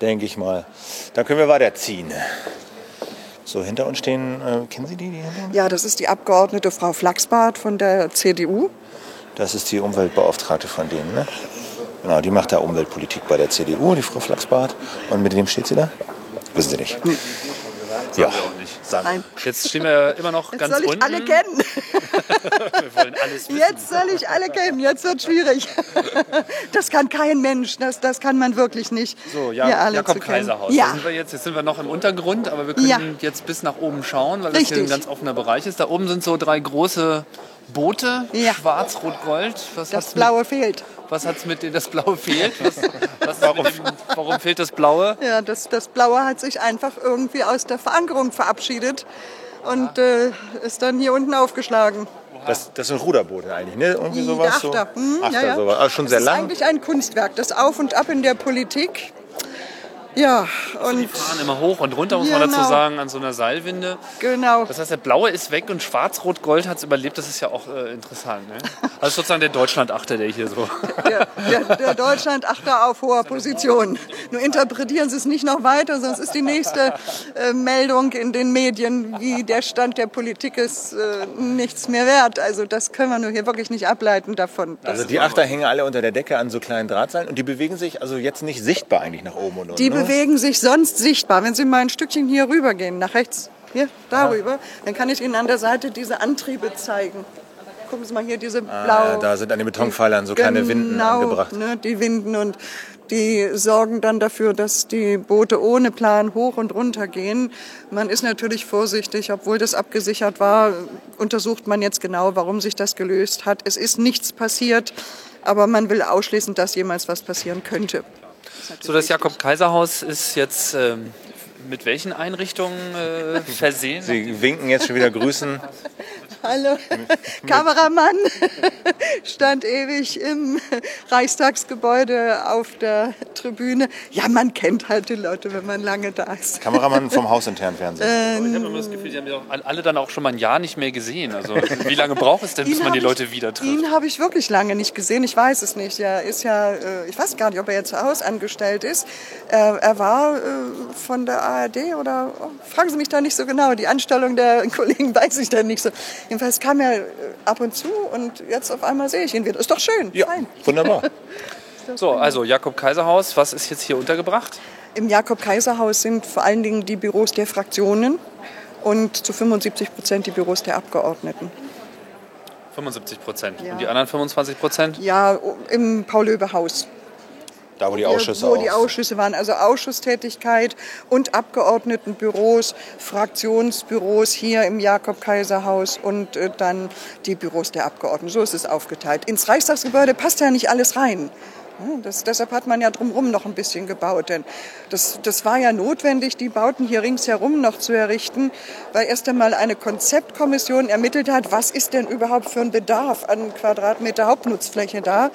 A: denke ich mal. Dann können wir weiterziehen. So, hinter uns stehen, äh, kennen Sie die, die?
C: Ja, das ist die Abgeordnete Frau Flachsbart von der CDU.
A: Das ist die Umweltbeauftragte von denen, ne? Genau, die macht da Umweltpolitik bei der CDU, die Frau Flachsbart. Und mit wem steht sie da? Wissen Sie nicht. Ja. Sagen.
C: Nein.
B: Jetzt stehen wir immer noch
C: Jetzt
B: ganz
C: soll ich
B: unten.
C: alle kennen.
B: Wir wollen alles wissen.
C: Jetzt soll ich alle kennen. Jetzt wird schwierig. Das kann kein Mensch. Das, das kann man wirklich nicht.
B: So, ja, Jakob. Kaiserhaus. Da
C: Ja.
B: sind wir jetzt, jetzt sind wir noch im Untergrund, aber wir können
C: Ja.
B: jetzt bis nach oben schauen, weil das hier ein
C: Richtig.
B: ganz offener Bereich ist. Da oben sind so drei große Boote,
C: Ja.
B: schwarz, rot, gold. Was
C: Das Blaue fehlt.
B: Was hat's mit dem, das Blaue fehlt? Was, was warum? Dem, warum fehlt das Blaue?
C: Ja, das, das Blaue hat sich einfach irgendwie aus der Verankerung verabschiedet und äh, ist dann hier unten aufgeschlagen.
A: Das, das sind Ruderboote eigentlich, ne? Irgendwie sowas?
C: Achter.
A: So?
C: Hm,
A: Achter,
C: ja, ja.
A: sowas. Also schon sehr
C: das
A: lang.
C: ist eigentlich ein Kunstwerk, das Auf und Ab in der Politik. Ja,
B: Die
C: und
B: fahren immer hoch und runter, muss man dazu
C: Genau.
B: sagen, an so einer Seilwinde.
C: genau.
B: Das heißt, der Blaue ist weg und Schwarz-Rot-Gold hat es überlebt. Das ist ja auch äh, interessant. Ne? Also sozusagen der Deutschland-Achter, der hier so.
C: Der, der, der Deutschland achter auf hoher Position. Nur interpretieren Sie es nicht noch weiter, sonst ist die nächste äh, Meldung in den Medien, wie der Stand der Politik ist, äh, nichts mehr wert. Also das können wir nur hier wirklich nicht ableiten davon. Das,
A: Also die Achter hängen alle unter der Decke an so kleinen Drahtseilen und die bewegen sich also jetzt nicht sichtbar eigentlich nach oben und unten.
C: Bewegen sich sonst sichtbar. Wenn Sie mal ein Stückchen hier rübergehen, nach rechts, hier, darüber, dann kann ich Ihnen an der Seite diese Antriebe zeigen. Gucken Sie mal hier, diese blau.
A: Ah, da sind an den Betonpfeilern so kleine Winden
C: genau,
A: angebracht.
C: Ne, die Winden und die sorgen dann dafür, dass die Boote ohne Plan hoch und runter gehen. Man ist natürlich vorsichtig, obwohl das abgesichert war, untersucht man jetzt genau, warum sich das gelöst hat. Es ist nichts passiert, aber man will ausschließen, dass jemals was passieren könnte.
B: So, das Jakob-Kaiser-Haus ist jetzt ähm, mit welchen Einrichtungen äh, versehen?
A: Sie winken jetzt schon wieder grüßen.
C: Hallo, Kameramann stand ewig im Reichstagsgebäude auf der Tribüne. Ja, man kennt halt die Leute, wenn man lange da ist.
A: Kameramann vom hausinternen Fernsehen.
B: ich habe immer das Gefühl, die haben ja auch alle dann auch schon mal ein Jahr nicht mehr gesehen. Also wie lange braucht es denn, bis man die Leute
C: ich,
B: wieder trifft?
C: Ihn habe ich wirklich lange nicht gesehen. Ich weiß es nicht. Er ist ja, äh, ich weiß gar nicht, ob er jetzt hausangestellt ist. Er, er war äh, von der ARD oder oh, fragen Sie mich da nicht so genau. Die Anstellung der Kollegen weiß ich da nicht so. Jedenfalls kam er äh, ab und zu und jetzt auf einmal sehe ich ihn wieder. Ist doch schön.
A: Ja,
C: Fein.
A: wunderbar.
B: So, also Jakob-Kaiser-Haus, was ist jetzt hier untergebracht?
C: Im Jakob-Kaiser-Haus sind vor allen Dingen die Büros der Fraktionen und zu 75 Prozent die Büros der Abgeordneten.
B: 75 Prozent.
C: Ja.
B: Und die anderen 25 Prozent?
C: Ja, im Paul-Löbe-Haus.
A: Da, wo die Ausschüsse
C: wo die Ausschüsse waren, also Ausschusstätigkeit und Abgeordnetenbüros, Fraktionsbüros hier im Jakob-Kaiser-Haus und äh, dann die Büros der Abgeordneten. So ist es aufgeteilt. Ins Reichstagsgebäude passt ja nicht alles rein. Das, deshalb hat man ja drumherum noch ein bisschen gebaut. Denn das, das war ja notwendig, die Bauten hier ringsherum noch zu errichten, weil erst einmal eine Konzeptkommission ermittelt hat, was ist denn überhaupt für ein Bedarf an Quadratmeter Hauptnutzfläche da.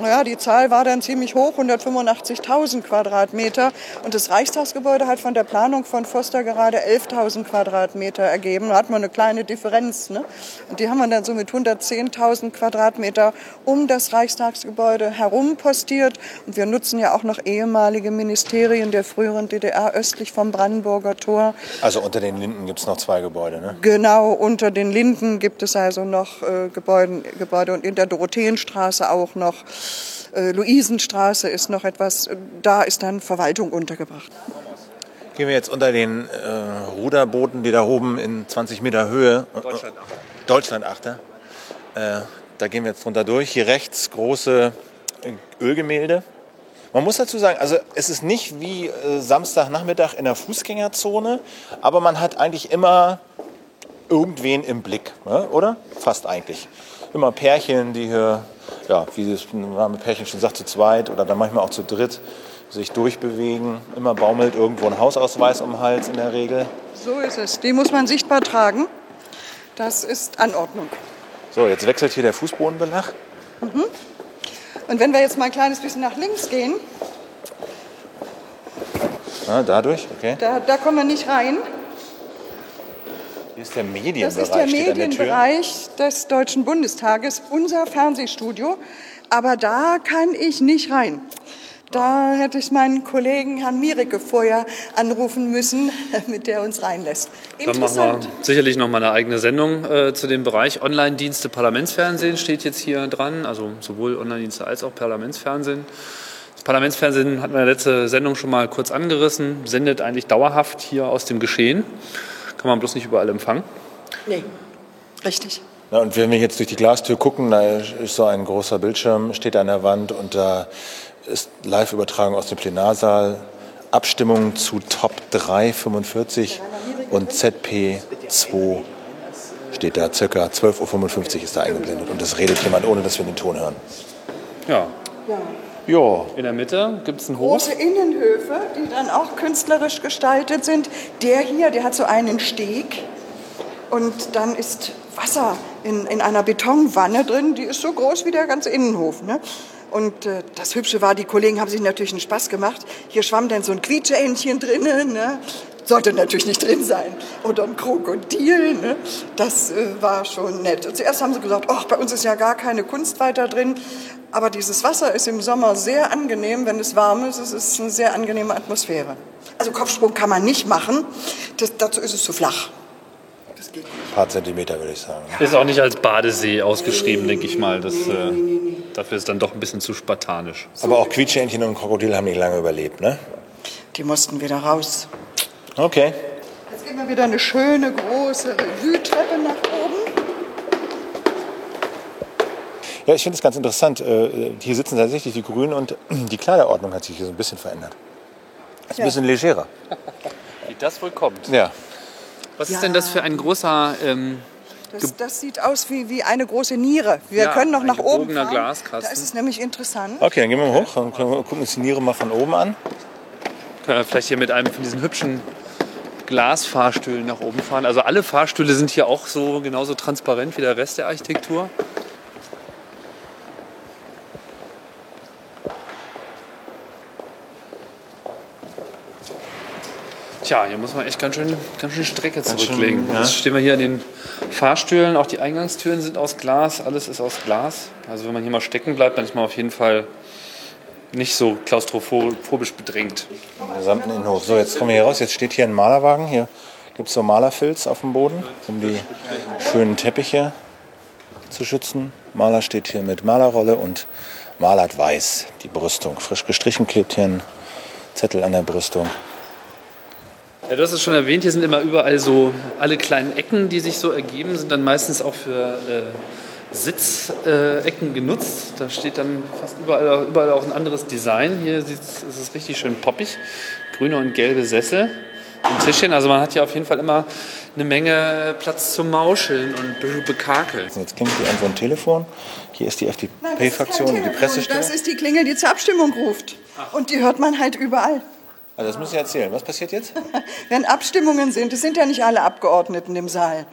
C: Naja, die Zahl war dann ziemlich hoch, 185.000 Quadratmeter. Und das Reichstagsgebäude hat von der Planung von Foster gerade 11.000 Quadratmeter ergeben. Da hat man eine kleine Differenz. Ne? Und die haben wir dann so mit 110.000 Quadratmeter um das Reichstagsgebäude herum postiert. Und wir nutzen ja auch noch ehemalige Ministerien der früheren DDR östlich vom Brandenburger Tor.
A: Also unter den Linden gibt es noch zwei Gebäude, ne?
C: Genau, unter den Linden gibt es also noch äh, Gebäude, Gebäude und in der Dorotheenstraße auch noch. Äh, Luisenstraße ist noch etwas, äh, da ist dann Verwaltung untergebracht.
A: Gehen wir jetzt unter den äh, Ruderbooten, die da oben in 20 Meter Höhe.
B: Deutschland
A: Deutschland-Achter. Äh, da gehen wir jetzt drunter durch. Hier rechts große äh, Ölgemälde. Man muss dazu sagen, also es ist nicht wie äh, Samstagnachmittag in der Fußgängerzone, aber man hat eigentlich immer irgendwen im Blick, ne? oder? Fast eigentlich. Immer Pärchen, die hier, ja, wie das Name Pärchen schon sagt, zu zweit oder dann manchmal auch zu dritt sich durchbewegen. Immer baumelt irgendwo ein Hausausweis um den Hals in der Regel.
C: So ist es. Die muss man sichtbar tragen. Das ist Anordnung.
A: So, jetzt wechselt hier der Fußbodenbelag.
C: Und wenn wir jetzt mal ein kleines bisschen nach links gehen,
A: Ja, dadurch, okay.
C: da, da kommen wir nicht rein.
A: Hier ist der
C: Das
A: Medienbereich.
C: ist der
A: der.
C: Medienbereich des Deutschen Bundestages, unser Fernsehstudio. Aber da kann ich nicht rein. Da hätte ich meinen Kollegen Herrn Miericke vorher anrufen müssen, damit er uns reinlässt.
B: Dann machen wir sicherlich noch mal eine eigene Sendung äh, zu dem Bereich Online-Dienste Parlamentsfernsehen steht jetzt hier dran, also sowohl Online-Dienste als auch Parlamentsfernsehen. Das Parlamentsfernsehen hatten wir in der letzten Sendung schon mal kurz angerissen, sendet eigentlich dauerhaft hier aus dem Geschehen. Kann man bloß nicht überall empfangen.
C: Nee, richtig.
A: Na, und wenn wir jetzt durch die Glastür gucken, da ist so ein großer Bildschirm, steht an der Wand und da ist Live-Übertragung aus dem Plenarsaal. Abstimmung zu Top 3 45 und ZP 2 steht da. Circa 12.55 Uhr ist da eingeblendet und es redet jemand, ohne dass wir den Ton hören.
B: Ja,
A: Ja,
B: in der Mitte gibt es einen Hof.
C: Große Innenhöfe, die dann auch künstlerisch gestaltet sind. Der hier, der hat so einen Steg und dann ist Wasser in, in einer Betonwanne drin, die ist so groß wie der ganze Innenhof. Ne? Und äh, das Hübsche war, die Kollegen haben sich natürlich einen Spaß gemacht. Hier schwamm dann so ein Quietscheentchen drinnen. Ne? Sollte natürlich nicht drin sein. Oder ein Krokodil. Ne? Das äh, war schon nett. Und zuerst haben sie gesagt, ach, bei uns ist ja gar keine Kunst weiter drin. Aber dieses Wasser ist im Sommer sehr angenehm, wenn es warm ist. Es ist eine sehr angenehme Atmosphäre. Also Kopfsprung kann man nicht machen. Das, dazu ist es zu flach. Das geht nicht.
A: ein paar Zentimeter würde ich sagen.
B: Ist auch nicht als Badesee ausgeschrieben, denke ich mal. Das, äh, dafür ist dann doch ein bisschen zu spartanisch.
A: Aber auch Quietscheentchen und Krokodil haben nicht lange überlebt, ne?
C: Die mussten wieder raus.
A: Okay.
C: Jetzt gehen wir wieder eine schöne große Revue-Treppe nach oben.
A: Ja, ich finde es ganz interessant. äh, Hier sitzen tatsächlich die Grünen und die Kleiderordnung hat sich hier so ein bisschen verändert. Ist ein
C: Ja.
A: bisschen legerer.
B: Wie das wohl kommt.
A: Ja.
B: Was
C: Ja.
B: ist denn das für ein großer ähm,
C: Das, das sieht aus wie, wie eine große Niere. Wir
B: Ja,
C: können noch
B: ein
C: nach oben fahren.
B: Glaskasten.
C: Da ist es nämlich interessant.
A: Okay, dann gehen wir mal hoch und gucken uns die Niere mal von oben an.
B: Können wir vielleicht hier mit einem von diesen hübschen Glasfahrstühlen nach oben fahren. Also alle Fahrstühle sind hier auch so genauso transparent wie der Rest der Architektur. Tja, hier muss man echt ganz schön, ganz schön Strecke zurücklegen.
A: schön, ja.
B: Jetzt stehen wir hier an den Fahrstühlen. Auch die Eingangstüren sind aus Glas. Alles ist aus Glas. Also wenn man hier mal stecken bleibt, dann ist man auf jeden Fall nicht so klaustrophobisch bedrängt.
A: Den gesamten Innenhof. So, jetzt kommen wir hier raus. Jetzt steht hier ein Malerwagen. Hier gibt es so Malerfilz auf dem Boden, um die schönen Teppiche zu schützen. Maler steht hier mit Malerrolle und malert weiß die Brüstung. Frisch gestrichen klebt hier ein Zettel an der Brüstung.
B: Ja, du hast es schon erwähnt, hier sind immer überall so alle kleinen Ecken, die sich so ergeben, sind dann meistens auch für äh, Sitzecken genutzt. Da steht dann fast überall, überall auch ein anderes Design. Hier ist es richtig schön poppig. Grüne und gelbe Sessel. ein Tischchen. Also man hat hier auf jeden Fall immer eine Menge Platz zum Mauscheln und bekakeln.
A: Jetzt klingelt hier an so ein Telefon. Hier ist die FDP-Fraktion, die Pressestelle.
C: Das ist die Klingel, die zur Abstimmung ruft. Und die hört man halt überall.
A: Also das müssen Sie erzählen. Was passiert jetzt?
C: Wenn Abstimmungen sind, es sind ja nicht alle Abgeordneten im Saal,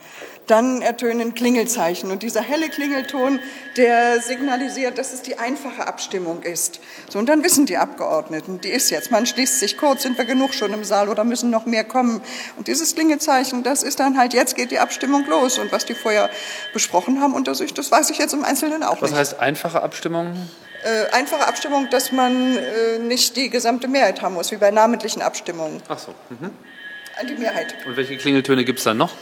C: dann ertönen Klingelzeichen. Und dieser helle Klingelton, der signalisiert, dass es die einfache Abstimmung ist. So, und dann wissen die Abgeordneten, die ist jetzt. Man schließt sich kurz, sind wir genug schon im Saal oder müssen noch mehr kommen. Und dieses Klingelzeichen, das ist dann halt, jetzt geht die Abstimmung los. Und was die vorher besprochen haben unter sich, das weiß ich jetzt im Einzelnen auch
B: Was
C: nicht.
B: heißt einfache Abstimmung?
C: Äh, einfache Abstimmung, dass man äh, nicht die gesamte Mehrheit haben muss, wie bei namentlichen Abstimmungen.
B: Ach so. Mhm.
C: Die Mehrheit.
B: Und welche Klingeltöne gibt es dann noch?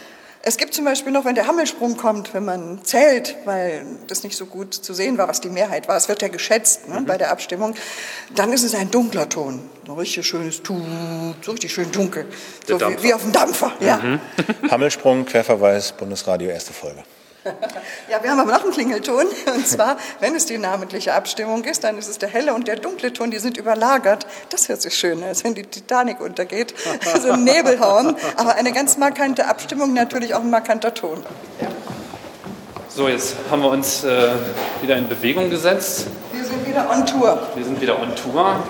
C: Es gibt zum Beispiel noch, wenn der Hammelsprung kommt, wenn man zählt, weil das nicht so gut zu sehen war, was die Mehrheit war. Es wird ja geschätzt ne, bei der Abstimmung. Dann ist es ein dunkler Ton. Ein richtig schönes Tut, so richtig schön dunkel. So wie, wie auf dem Dampfer. Ja.
A: Hammelsprung, Querverweis, Bundesradio, erste Folge.
C: Ja, wir haben aber noch einen Klingelton. Und zwar, wenn es die namentliche Abstimmung ist, dann ist es der helle und der dunkle Ton, die sind überlagert. Das hört sich schön als wenn die Titanic untergeht. So ein Nebelhorn. Aber eine ganz markante Abstimmung, natürlich auch ein markanter Ton.
B: So, jetzt haben wir uns äh, wieder in Bewegung gesetzt.
C: Wir sind wieder on Tour.
B: Wir sind wieder on Tour.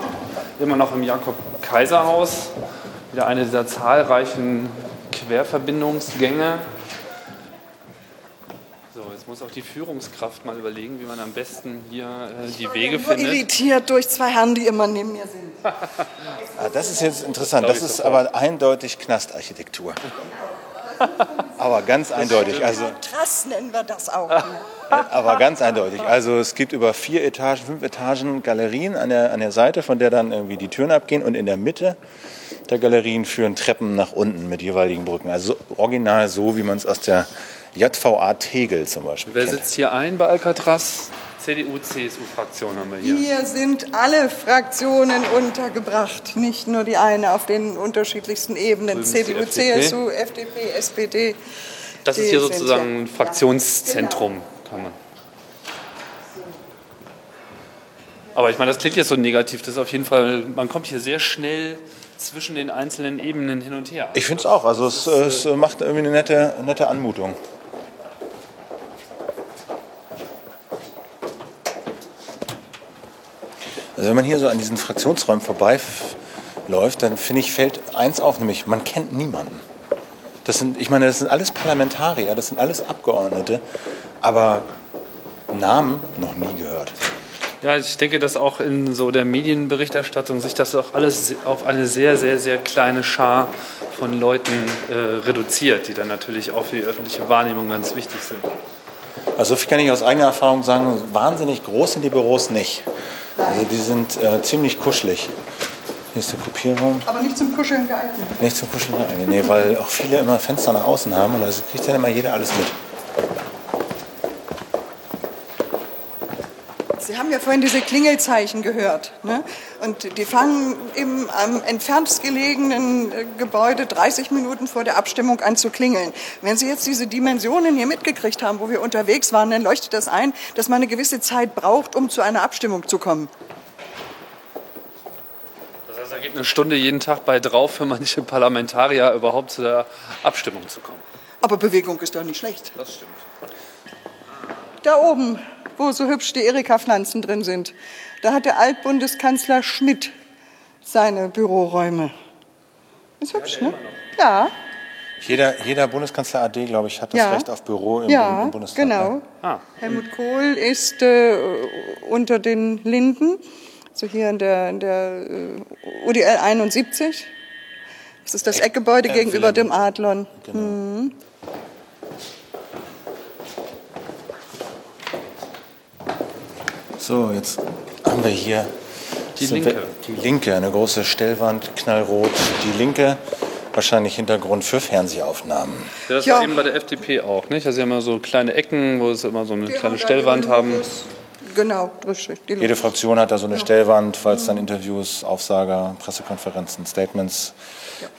B: Immer noch im Jakob-Kaiser-Haus. Wieder eine dieser zahlreichen Querverbindungsgänge. Muss auch die Führungskraft mal überlegen, wie man am besten hier äh, die Wege
C: Nur
B: findet.
C: irritiert durch zwei Herren, die immer neben mir sind.
A: Ah, das ist jetzt interessant. Das ist aber eindeutig Knastarchitektur. aber ganz eindeutig. Also,
C: Trass nennen wir das auch.
A: aber ganz eindeutig. Also es gibt über vier Etagen, fünf Etagen Galerien an der, an der Seite, von der dann irgendwie die Türen abgehen. Und in der Mitte der Galerien führen Treppen nach unten mit jeweiligen Brücken. Also original so, wie man es aus der JVA Tegel zum Beispiel
B: Wer
A: kennt.
B: sitzt hier ein bei Alcatraz? CDU, CSU-Fraktion haben wir hier.
C: Hier sind alle Fraktionen untergebracht, nicht nur die eine auf den unterschiedlichsten Ebenen.
B: Drüben
C: CDU,
B: FDP.
C: CSU, FDP, SPD.
B: Das ist hier sozusagen ein Fraktionszentrum. Kann man. Aber ich meine, das klingt jetzt so negativ. Das ist auf jeden Fall, man kommt hier sehr schnell zwischen den einzelnen Ebenen hin und her.
A: Ich finde es auch. Also es, es macht irgendwie eine nette, nette Anmutung. Also wenn man hier so an diesen Fraktionsräumen vorbeiläuft, dann finde ich, fällt eins auf, nämlich man kennt niemanden. Das sind, ich meine, das sind alles Parlamentarier, das sind alles Abgeordnete, aber Namen noch nie gehört.
B: Ja, ich denke, dass auch in so der Medienberichterstattung sich das auch alles auf eine sehr, sehr, sehr kleine Schar von Leuten äh, reduziert, die dann natürlich auch für die öffentliche Wahrnehmung ganz wichtig sind.
A: Also so viel kann ich aus eigener Erfahrung sagen, wahnsinnig groß sind die Büros nicht. Also die sind äh, ziemlich kuschelig. Hier ist der Kopierraum.
C: Aber nicht zum Kuscheln geeignet.
A: Nicht zum Kuscheln rein. Nee, weil auch viele immer Fenster nach außen haben und da kriegt dann immer jeder alles mit.
C: Sie haben ja vorhin diese Klingelzeichen gehört. Ne? Und die fangen im am entferntest gelegenen äh, Gebäude 30 Minuten vor der Abstimmung an zu klingeln. Wenn Sie jetzt diese Dimensionen hier mitgekriegt haben, wo wir unterwegs waren, dann leuchtet das ein, dass man eine gewisse Zeit braucht, um zu einer Abstimmung zu kommen.
B: Das heißt, da geht eine Stunde jeden Tag bei drauf für manche Parlamentarier überhaupt zu der Abstimmung zu kommen.
C: Aber Bewegung ist doch nicht schlecht.
B: Das stimmt.
C: Da oben, wo so hübsch die Erika-Pflanzen drin sind, da hat der Altbundeskanzler Schmidt seine Büroräume. Ist hübsch, ne? Ja,
A: Jeder, jeder Bundeskanzler AD, glaube ich, hat das
C: Ja.
A: Recht auf Büro im,
C: ja,
A: im Bundestag.
C: genau.
A: ne?
B: Ah.
C: Helmut Kohl ist äh, unter den Linden, so hier in der, in der äh, UDL 71. Das ist das Eckgebäude
A: äh,
C: gegenüber
A: Wilhelm.
C: dem Adlon.
A: Genau. So, jetzt haben wir hier
B: Die Linke.
A: Wir, die Linke, eine große Stellwand, knallrot. Die Linke, wahrscheinlich Hintergrund für Fernsehaufnahmen.
B: Ja, das
C: Ja.
B: war eben bei der FDP auch, nicht? Also sie haben immer so kleine Ecken, wo sie immer so eine kleine Stellwand haben.
C: Genau, richtig. Die
A: Jede Fraktion hat da so eine Stellwand, falls dann Interviews, Aufsager, Pressekonferenzen, Statements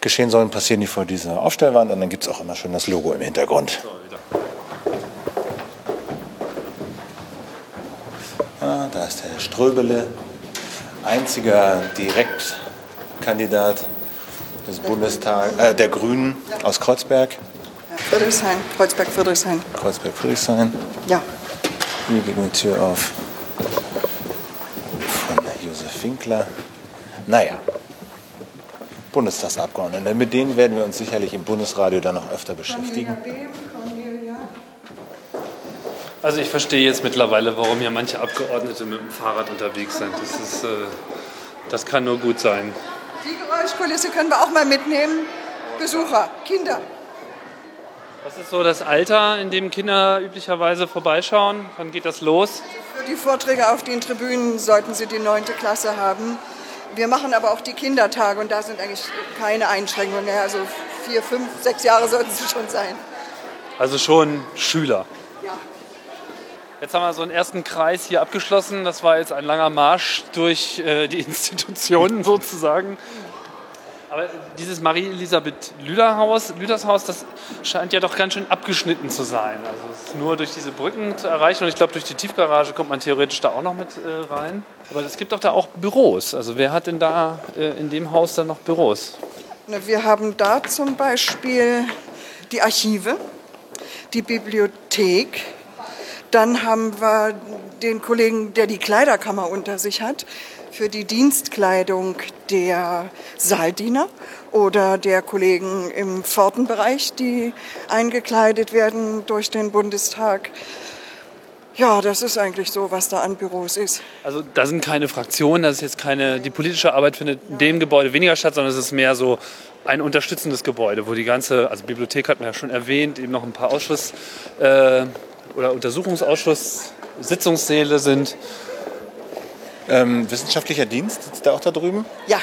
A: geschehen sollen, passieren die vor dieser Aufstellwand und dann gibt es auch immer schön das Logo im Hintergrund. Da ist der Ströbele, einziger Direktkandidat des Bundestag, äh, der Grünen aus Kreuzberg.
C: Friedrichshain, Kreuzberg, Friedrichshain.
A: Kreuzberg, Friedrichshain.
C: Ja.
A: Hier geht die Tür auf. Von Josef Winkler. Naja, Bundestagsabgeordnete. Mit denen werden wir uns sicherlich im Bundesradio dann noch öfter beschäftigen.
B: Also ich verstehe jetzt mittlerweile, warum hier manche Abgeordnete mit dem Fahrrad unterwegs sind. Das, ist, äh, das kann nur gut sein.
C: Die Geräuschkulisse können wir auch mal mitnehmen. Besucher, Kinder.
B: Was ist so das Alter, in dem Kinder üblicherweise vorbeischauen? Wann geht das los?
C: Für die Vorträge auf den Tribünen sollten Sie die neunte Klasse haben. Wir machen aber auch die Kindertage und da sind eigentlich keine Einschränkungen. Also vier, fünf, sechs Jahre sollten sie schon sein.
B: Also schon Schüler. Jetzt haben wir so einen ersten Kreis hier abgeschlossen. Das war jetzt ein langer Marsch durch äh, die Institutionen sozusagen. Aber dieses Marie-Elisabeth Lüder-Haus, Lüders Haus, das scheint ja doch ganz schön abgeschnitten zu sein. Also es ist nur durch diese Brücken zu erreichen und ich glaube, durch die Tiefgarage kommt man theoretisch da auch noch mit äh, rein. Aber es gibt doch da auch Büros. Also wer hat denn da äh, in dem Haus dann noch Büros?
C: Wir haben da zum Beispiel die Archive, die Bibliothek. Dann haben wir den Kollegen, der die Kleiderkammer unter sich hat, für die Dienstkleidung der Saaldiener oder der Kollegen im Pfortenbereich, die eingekleidet werden durch den Bundestag. Ja, das ist eigentlich so, was da an Büros ist.
B: Also da sind keine Fraktionen, das ist jetzt keine, die politische Arbeit findet in dem Gebäude weniger statt, sondern es ist mehr so ein unterstützendes Gebäude, wo die ganze, also Bibliothek hat man ja schon erwähnt, eben noch ein paar Ausschuss- äh, oder Untersuchungsausschuss, Sitzungssäle sind.
A: Ähm, wissenschaftlicher Dienst sitzt da auch da drüben?
C: Ja.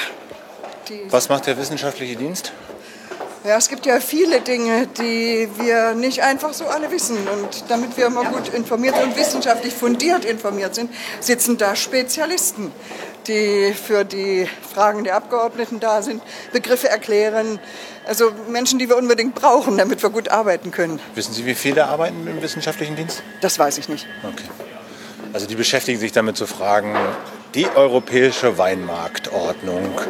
A: Was macht der wissenschaftliche Dienst?
C: ja, es gibt ja viele Dinge, die wir nicht einfach so alle wissen. Und damit wir immer gut informiert und wissenschaftlich fundiert informiert sind, sitzen da Spezialisten, die für die Fragen der Abgeordneten da sind, Begriffe erklären. Also Menschen, die wir unbedingt brauchen, damit wir gut arbeiten können.
A: Wissen Sie, wie viele arbeiten im wissenschaftlichen Dienst?
C: Das weiß ich nicht.
A: Okay. Also die beschäftigen sich damit zu fragen, die europäische Weinmarktordnung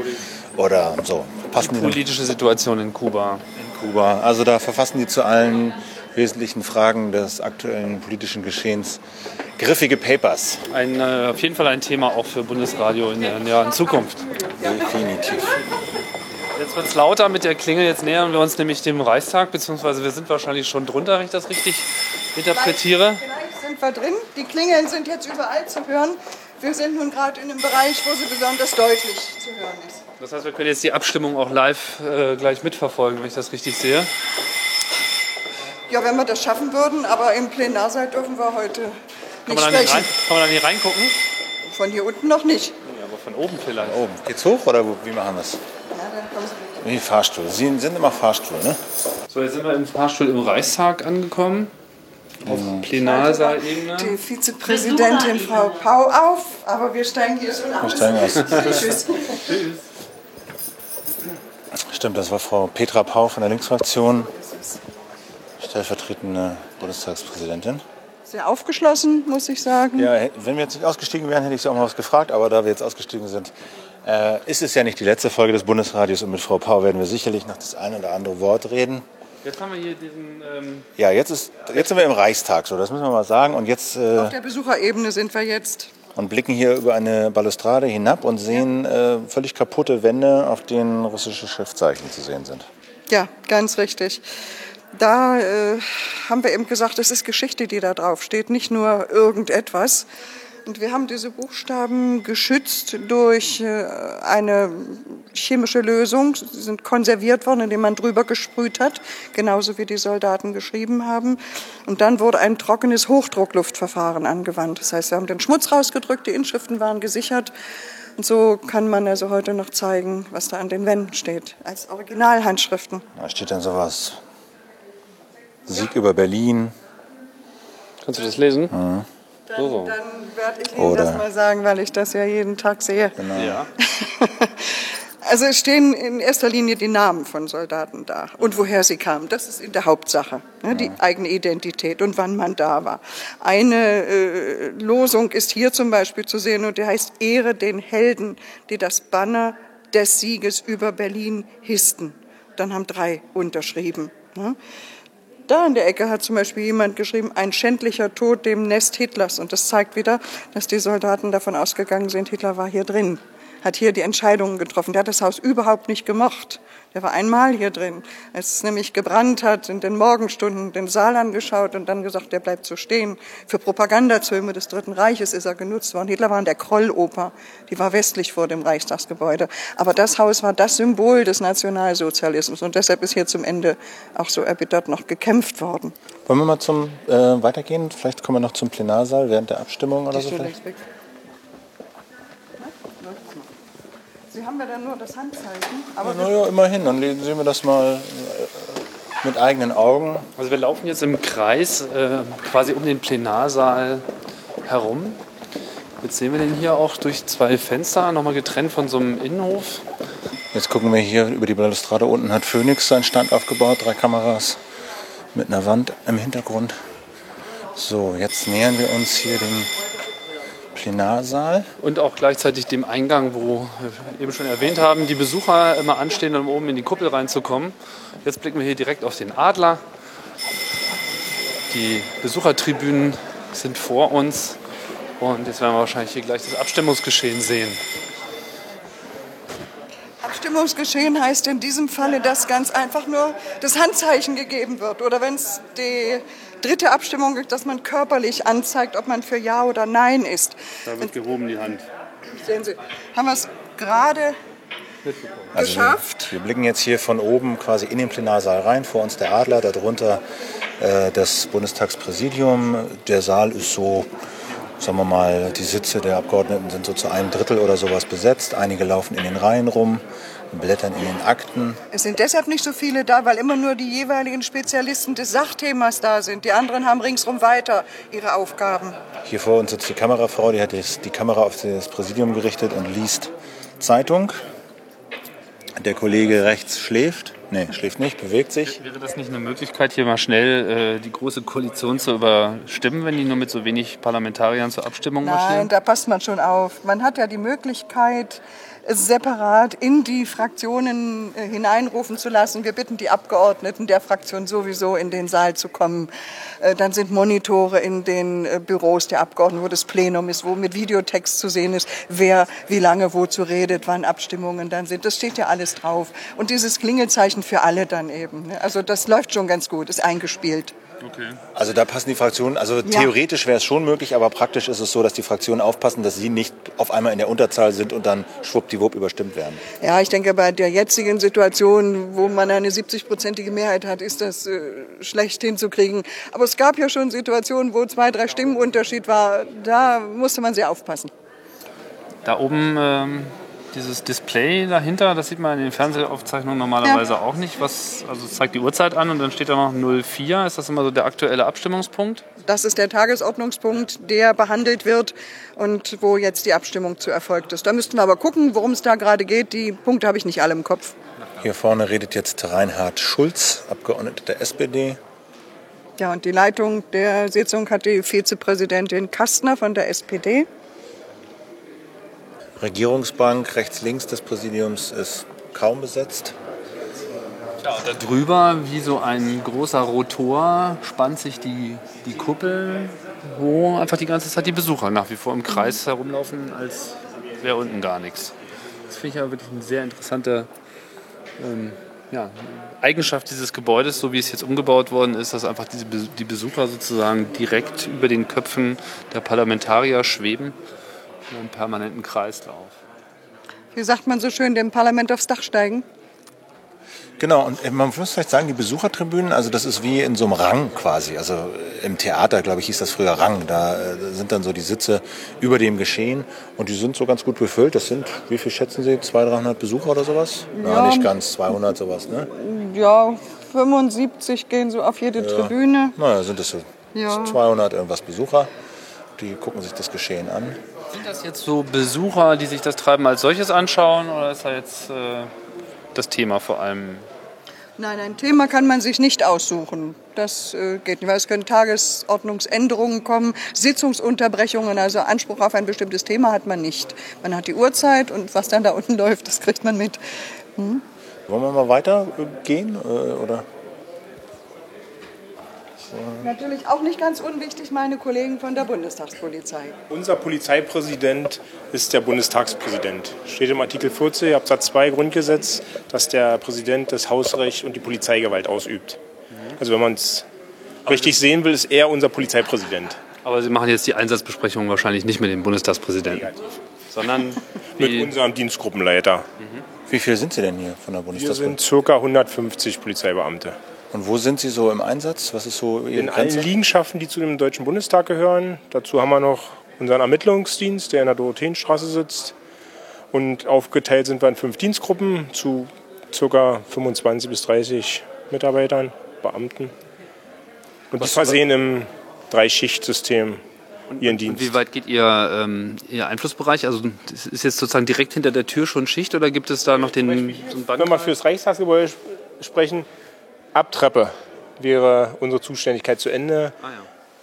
A: oder so. Passen die,
B: Politische Situation in Kuba.
A: in Kuba? Also da verfassen die zu allen wesentlichen Fragen des aktuellen politischen Geschehens griffige Papers.
B: Ein, äh, auf jeden Fall ein Thema auch für Bundesradio in der näheren Zukunft.
A: Definitiv.
B: Jetzt wird es lauter mit der Klingel. Jetzt nähern wir uns nämlich dem Reichstag, beziehungsweise wir sind wahrscheinlich schon drunter, wenn ich das richtig interpretiere.
C: Vielleicht sind wir drin. Die Klingeln sind jetzt überall zu hören. Wir sind nun gerade in einem Bereich, wo sie besonders deutlich zu hören ist.
B: Das heißt, wir können jetzt die Abstimmung auch live äh, gleich mitverfolgen, wenn ich das richtig sehe.
C: Ja, wenn wir das schaffen würden, aber im Plenarsaal dürfen wir heute
B: Kann
C: nicht
B: nicht rein,
C: sprechen.
B: kann man da nicht reingucken?
C: Von hier unten noch nicht.
B: Ja, aber von oben vielleicht.
A: Oben. Geht's hoch oder wie machen wir das?
C: Ja, dann kommen Sie mit.
A: Wie Fahrstuhl. Sie sind immer Fahrstuhl, ne?
B: So, jetzt sind wir im Fahrstuhl im Reichstag angekommen. Auf Plenarsaal-Ebene.
C: Die Vizepräsidentin Frau Pau auf, aber wir steigen hier schon aus.
A: steigen aus.
C: Tschüss.
A: Stimmt, das war Frau Petra Pau von der Linksfraktion, stellvertretende Bundestagspräsidentin.
C: Sehr aufgeschlossen, muss ich sagen.
A: Ja, wenn wir jetzt nicht ausgestiegen wären, hätte ich Sie auch mal was gefragt, aber da wir jetzt ausgestiegen sind, äh, ist es ja nicht die letzte Folge des Bundesradios und mit Frau Pau werden wir sicherlich noch das eine oder andere Wort reden.
B: Jetzt haben wir hier diesen. Ähm,
A: Ja, jetzt, ist, jetzt sind wir im Reichstag, so das müssen wir mal sagen, und jetzt äh,
C: Auf der Besucherebene sind wir jetzt.
A: und blicken hier über eine Balustrade hinab und sehen äh, völlig kaputte Wände, auf denen russische Schriftzeichen zu sehen sind.
C: Ja, ganz richtig. Da äh, haben wir eben gesagt, es ist Geschichte, die da drauf steht, nicht nur irgendetwas. Und wir haben diese Buchstaben geschützt durch äh, eine chemische Lösung. Sie sind konserviert worden, indem man drüber gesprüht hat, genauso wie die Soldaten geschrieben haben. Und dann wurde ein trockenes Hochdruckluftverfahren angewandt. Das heißt, wir haben den Schmutz rausgedrückt, die Inschriften waren gesichert. Und so kann man also heute noch zeigen, was da an den Wänden steht, als Originalhandschriften.
A: Da steht dann sowas. Sieg über Berlin.
B: kannst du das lesen?
C: Dann,
B: So.
C: dann werde ich Ihnen
A: Oder-
C: das mal sagen, weil ich das ja jeden Tag sehe.
B: Ja.
C: Also es stehen in erster Linie die Namen von Soldaten da und woher sie kamen. Das ist in der Hauptsache, ne, die eigene Identität und wann man da war. Eine äh, Losung ist hier zum Beispiel zu sehen und die heißt Ehre den Helden, die das Banner des Sieges über Berlin hissten. Dann haben drei unterschrieben. Ne? Da in der Ecke hat zum Beispiel jemand geschrieben, ein schändlicher Tod dem Nest Hitlers. Und das zeigt wieder, dass die Soldaten davon ausgegangen sind, Hitler war hier drin hat hier die Entscheidungen getroffen. Der hat das Haus überhaupt nicht gemocht. Der war einmal hier drin, als es nämlich gebrannt hat, in den Morgenstunden den Saal angeschaut und dann gesagt, der bleibt so stehen. Für Propagandazöme des Dritten Reiches ist er genutzt worden. Hitler war in der Krolloper, die war westlich vor dem Reichstagsgebäude. Aber das Haus war das Symbol des Nationalsozialismus und deshalb ist hier zum Ende auch so erbittert noch gekämpft worden.
A: Wollen wir mal zum äh, weitergehen? Vielleicht kommen wir noch zum Plenarsaal während der Abstimmung oder so.
C: Sie haben ja dann nur das Handzeichen.
A: Aber ja, naja, immerhin, dann sehen wir das mal äh, mit eigenen Augen.
B: Also wir laufen jetzt im Kreis äh, quasi um den Plenarsaal herum. Jetzt sehen wir den hier auch durch zwei Fenster, nochmal getrennt von so einem Innenhof.
A: Jetzt gucken wir hier über die Balustrade. Unten hat Phoenix seinen Stand aufgebaut, drei Kameras mit einer Wand im Hintergrund. So, jetzt nähern wir uns hier dem Plenarsaal.
B: Und auch gleichzeitig dem Eingang, wo wir eben schon erwähnt haben, die Besucher immer anstehen, um oben in die Kuppel reinzukommen. Jetzt blicken wir hier direkt auf den Adler. Die Besuchertribünen sind vor uns. Und jetzt werden wir wahrscheinlich hier gleich das Abstimmungsgeschehen sehen.
C: Abstimmungsgeschehen heißt in diesem Falle, dass ganz einfach nur das Handzeichen gegeben wird. Oder wenn es die dritte Abstimmung ist, dass man körperlich anzeigt, ob man für Ja oder Nein ist.
B: Da wird gehoben die Hand.
C: Sehen Sie, haben wir es gerade also geschafft.
A: Wir, wir, blicken jetzt hier von oben quasi in den Plenarsaal rein. Vor uns der Adler, darunter äh, das Bundestagspräsidium. Der Saal ist so, sagen wir mal, die Sitze der Abgeordneten sind so zu einem Drittel oder sowas besetzt. Einige laufen in den Reihen rum blättern in den Akten.
C: Es sind deshalb nicht so viele da, weil immer nur die jeweiligen Spezialisten des Sachthemas da sind. Die anderen haben ringsrum weiter ihre Aufgaben.
A: Hier vor uns sitzt die Kamerafrau, die hat die Kamera auf das Präsidium gerichtet und liest Zeitung. Der Kollege rechts schläft. Nee, schläft nicht, bewegt sich.
B: Wäre das nicht eine Möglichkeit, hier mal schnell äh, die große Koalition zu überstimmen, wenn die nur mit so wenig Parlamentariern zur Abstimmung
C: Nein,
B: marschieren? Nein,
C: da passt man schon auf. Man hat ja die Möglichkeit, separat in die Fraktionen äh, hineinrufen zu lassen. Wir bitten die Abgeordneten der Fraktion sowieso in den Saal zu kommen. Äh, dann sind Monitore in den äh, Büros der Abgeordneten, wo das Plenum ist, wo mit Videotext zu sehen ist, wer wie lange wozu redet, wann Abstimmungen dann sind. Das steht ja alles drauf. Und dieses Klingelzeichen für alle dann eben. Ne? Also das läuft schon ganz gut, ist eingespielt.
A: Okay. Also da passen die Fraktionen, also ja. theoretisch wäre es schon möglich, aber praktisch ist es so, dass die Fraktionen aufpassen, dass sie nicht auf einmal in der Unterzahl sind und dann schwuppdiwupp überstimmt werden.
C: Ja, ich denke, bei der jetzigen Situation, wo man eine 70-prozentige Mehrheit hat, ist das äh, schlecht hinzukriegen. Aber es gab ja schon Situationen, wo zwei, drei Stimmen Unterschied war. Da musste man sehr aufpassen.
B: Da oben ähm, dieses Display dahinter, das sieht man in den Fernsehaufzeichnungen normalerweise ja. auch nicht. Was, also zeigt die Uhrzeit an und dann steht da noch 04. Ist das immer so der aktuelle Abstimmungspunkt?
C: Das ist der Tagesordnungspunkt, der behandelt wird und wo jetzt die Abstimmung zu erfolgt ist. Da müssten wir aber gucken, worum es da gerade geht. Die Punkte habe ich nicht alle im Kopf.
A: Hier vorne redet jetzt Reinhard Schulz, Abgeordneter der SPD.
C: Ja, und die Leitung der Sitzung hat die Vizepräsidentin Kastner von der SPD.
A: Regierungsbank rechts links des Präsidiums ist kaum besetzt.
B: Ja, da drüber, wie so ein großer Rotor, spannt sich die, die Kuppel, wo einfach die ganze Zeit die Besucher nach wie vor im Kreis herumlaufen, als wäre unten gar nichts. Das finde ich aber wirklich eine sehr interessante ähm, ja, Eigenschaft dieses Gebäudes, so wie es jetzt umgebaut worden ist, dass einfach diese, die Besucher sozusagen direkt über den Köpfen der Parlamentarier schweben einen permanenten Kreislauf.
C: Wie sagt man so schön, dem Parlament aufs Dach steigen?
A: Genau, und äh, man muss vielleicht sagen, die Besuchertribünen, also das ist wie in so einem Rang quasi. Also äh, im Theater, glaube ich, hieß das früher Rang. Da äh, sind dann so die Sitze über dem Geschehen und die sind so ganz gut befüllt. Das sind, wie viel schätzen Sie, 200, 300 Besucher oder sowas? Ja, Na, nicht ganz, 200 sowas, ne?
C: Ja, 75 gehen so auf jede ja. Tribüne.
A: Naja, sind es so ja. 200 irgendwas Besucher. Die gucken sich das Geschehen an.
B: Sind das jetzt so Besucher, die sich das Treiben als solches anschauen oder ist da jetzt äh, das Thema vor allem?
C: Nein, ein Thema kann man sich nicht aussuchen. Das äh, geht nicht, weil es können Tagesordnungsänderungen kommen, Sitzungsunterbrechungen, also Anspruch auf ein bestimmtes Thema hat man nicht. Man hat die Uhrzeit und was dann da unten läuft, das kriegt man mit.
A: Hm? Wollen wir mal weitergehen äh, oder?
C: Natürlich auch nicht ganz unwichtig meine Kollegen von der Bundestagspolizei.
D: Unser Polizeipräsident ist der Bundestagspräsident. Steht im Artikel 40 Absatz 2 Grundgesetz, dass der Präsident das Hausrecht und die Polizeigewalt ausübt. Also wenn man es richtig sehen will, ist er unser Polizeipräsident.
B: Aber Sie machen jetzt die Einsatzbesprechung wahrscheinlich nicht mit dem Bundestagspräsidenten,
D: Negativ.
B: sondern
D: mit unserem Dienstgruppenleiter.
A: Mhm. Wie viele sind Sie denn hier von der Bundestagspolizei?
D: Wir sind ca. 150 Polizeibeamte.
A: Und wo sind Sie so im Einsatz? Was ist so Ihre
D: In
A: Grenze?
D: allen Liegenschaften, die zu dem Deutschen Bundestag gehören. Dazu haben wir noch unseren Ermittlungsdienst, der in der Dorotheenstraße sitzt. Und aufgeteilt sind wir in fünf Dienstgruppen zu ca. 25 bis 30 Mitarbeitern, Beamten. Und die
B: Was-
D: versehen im Dreischichtsystem ihren Dienst.
B: Wie weit geht Ihr, ähm, Ihr Einflussbereich? Also ist jetzt sozusagen direkt hinter der Tür schon Schicht oder gibt es da noch den, so
D: Wenn wir für das Reichstagsgebäude sp- sprechen, ab Treppe wäre unsere Zuständigkeit zu Ende.
B: Ah, ja.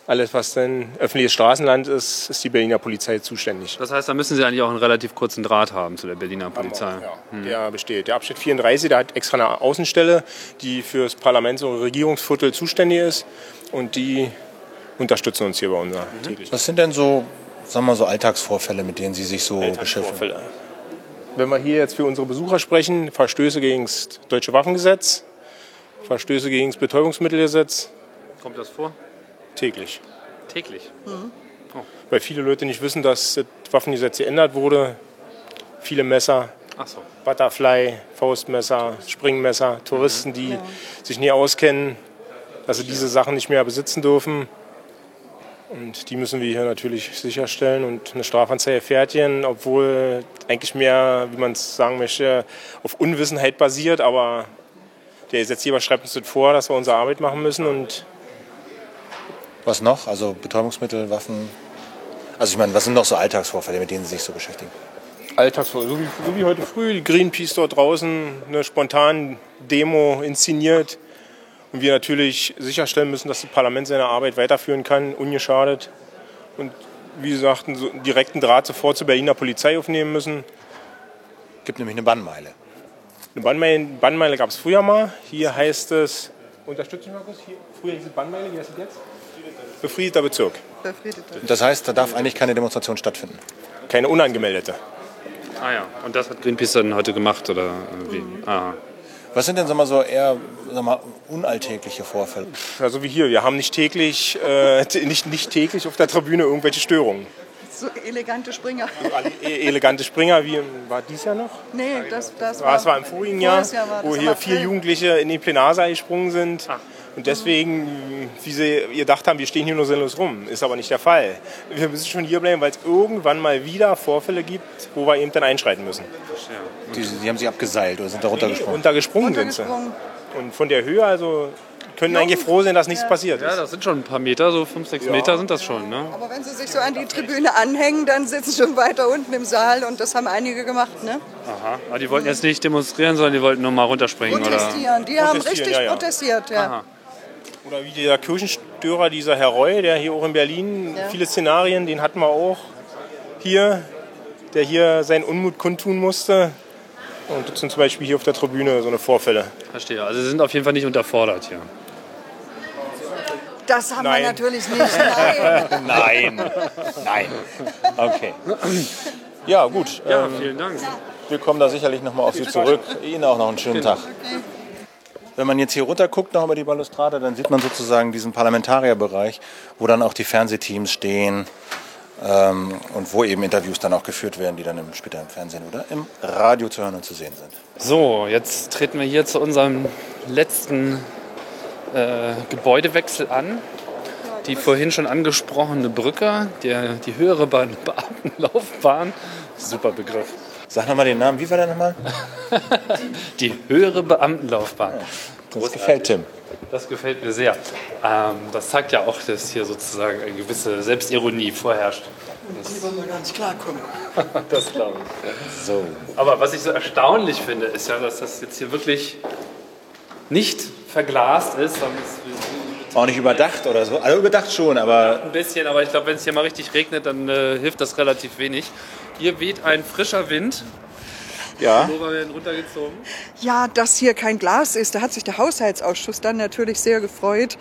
D: Alles, was dann öffentliches Straßenland ist, ist die Berliner Polizei zuständig.
B: Das heißt, da müssen Sie eigentlich auch einen relativ kurzen Draht haben zu der Berliner Polizei.
D: Ja, der besteht. Der Abschnitt 34, der hat extra eine Außenstelle, die für das Parlaments- und Regierungsviertel zuständig ist. Und die unterstützen uns hier bei unserer täglichen
A: Was sind denn so, sagen wir mal, so Alltagsvorfälle, mit denen Sie sich so beschäftigen?
D: Wenn wir hier jetzt für unsere Besucher sprechen, Verstöße gegen das deutsche Waffengesetz, Verstöße gegen das Betäubungsmittelgesetz,
B: Kommt das vor?
D: täglich.
B: Täglich.
D: Weil viele Leute nicht wissen, dass das Waffengesetz geändert wurde. Viele Messer,
B: Ach so.
D: Butterfly, Faustmesser, Springmesser, Touristen, die sich nie auskennen, dass sie diese Sachen nicht mehr besitzen dürfen. Und die müssen wir hier natürlich sicherstellen. Und eine Strafanzeige hier, obwohl eigentlich mehr, wie man es sagen möchte, auf Unwissenheit basiert. Aber der Gesetzgeber schreibt uns das vor, dass wir unsere Arbeit machen müssen. Und
A: Was noch? Also Betäubungsmittel, Waffen? Also ich meine, was sind noch so Alltagsvorfälle, mit denen Sie sich so beschäftigen?
D: Alltagsvorfälle, so wie, so wie heute früh, die Greenpeace dort draußen eine spontane Demo inszeniert. Und wir natürlich sicherstellen müssen, dass das Parlament seine Arbeit weiterführen kann, ungeschadet. Und wie gesagt, einen so einen direkten Draht sofort zur Berliner Polizei aufnehmen müssen.
A: gibt nämlich eine Bannmeile.
D: Eine Bannmeile, Bannmeile gab es früher mal. Hier heißt es, unterstützen Sie mal kurz, hier, früher hieß es Bannmeile, wie heißt es jetzt? Befriedeter Bezirk.
C: Befriedeter.
A: Das heißt, da darf eigentlich keine Demonstration stattfinden.
D: Keine unangemeldete.
B: Ah ja. Und das hat Greenpeace dann heute gemacht oder wie? Ah.
A: Was sind denn sag mal, so eher sag mal, unalltägliche Vorfälle?
D: Ja, so wie hier. Wir haben nicht täglich, äh, nicht, nicht täglich auf der Tribüne irgendwelche Störungen.
C: So elegante Springer.
D: E- elegante Springer, wie war dies Jahr noch?
C: Nee, das, das
D: Ja, es war im vorigen Jahr,
C: Jahr war das
D: wo hier vier
C: April.
D: Jugendliche in den Plenarsaal gesprungen sind. Und deswegen, wie sie gedacht haben, wir stehen hier nur sinnlos rum. Ist aber nicht der Fall. Wir müssen schon hier bleiben, weil es irgendwann mal wieder Vorfälle gibt, wo wir eben dann einschreiten müssen.
A: Die, die haben sich abgeseilt oder sind da runtergesprungen?
D: Untergesprungen sind sie.
C: Runtergesprungen.
D: Und von der Höhe, also können eigentlich froh sein, dass nichts passiert
B: Ja,
D: ist.
B: das sind schon ein paar Meter, so fünf, sechs Meter sind das schon. Ne?
C: Aber wenn sie sich so an die Tribüne anhängen, dann sitzen sie schon weiter unten im Saal und das haben einige gemacht, ne?
B: Aha. Aber die wollten jetzt nicht demonstrieren, sondern die wollten nur mal runterspringen, oder?
C: Protestieren. Die haben richtig
D: ja, ja.
C: protestiert, ja.
B: Aha.
D: Oder wie der Kirchenstörer, dieser Herr Roy, der hier auch in Berlin,
C: Ja.
D: viele Szenarien, den hatten wir auch hier, der hier seinen Unmut kundtun musste. Und das sind zum Beispiel hier auf der Tribüne so eine Vorfälle.
B: Verstehe. Also sie sind auf jeden Fall nicht unterfordert hier.
C: Das haben
D: Nein.
C: wir natürlich nicht. Nein.
A: Nein, nein. Okay. Ja, gut.
B: Ja,
A: ähm,
B: vielen Dank.
A: wir kommen da sicherlich nochmal auf Sie zurück. Ihnen auch noch einen schönen Tag. Wenn man jetzt hier runter guckt, noch über die Balustrade, dann sieht man sozusagen diesen Parlamentarierbereich, wo dann auch die Fernsehteams stehen ähm, und wo eben Interviews dann auch geführt werden, die dann im, später im Fernsehen oder im Radio zu hören und zu sehen sind.
B: So, jetzt treten wir hier zu unserem letzten äh, Gebäudewechsel an. Die vorhin schon angesprochene Brücke, der, die höhere Be Beamtenlaufbahn, super Begriff.
A: Sag nochmal den Namen, wie war der nochmal?
B: Die höhere Beamtenlaufbahn.
A: Das gefällt Tim.
B: Das gefällt mir sehr. Ähm, das zeigt ja auch, dass hier sozusagen eine gewisse Selbstironie vorherrscht.
C: Die wollen wir gar nicht klarkommen.
B: Das glaube ich.
A: So.
B: Aber was ich so erstaunlich finde, ist ja, dass das jetzt hier wirklich nicht verglast ist.
A: Auch nicht überdacht oder so. Also überdacht schon, aber.
B: Ein bisschen, aber ich glaube, wenn es hier mal richtig regnet, dann äh, hilft das relativ wenig. Hier weht ein frischer Wind.
A: Ja.
C: Ja, dass hier kein Glas ist, da hat sich der Haushaltsausschuss dann natürlich sehr gefreut.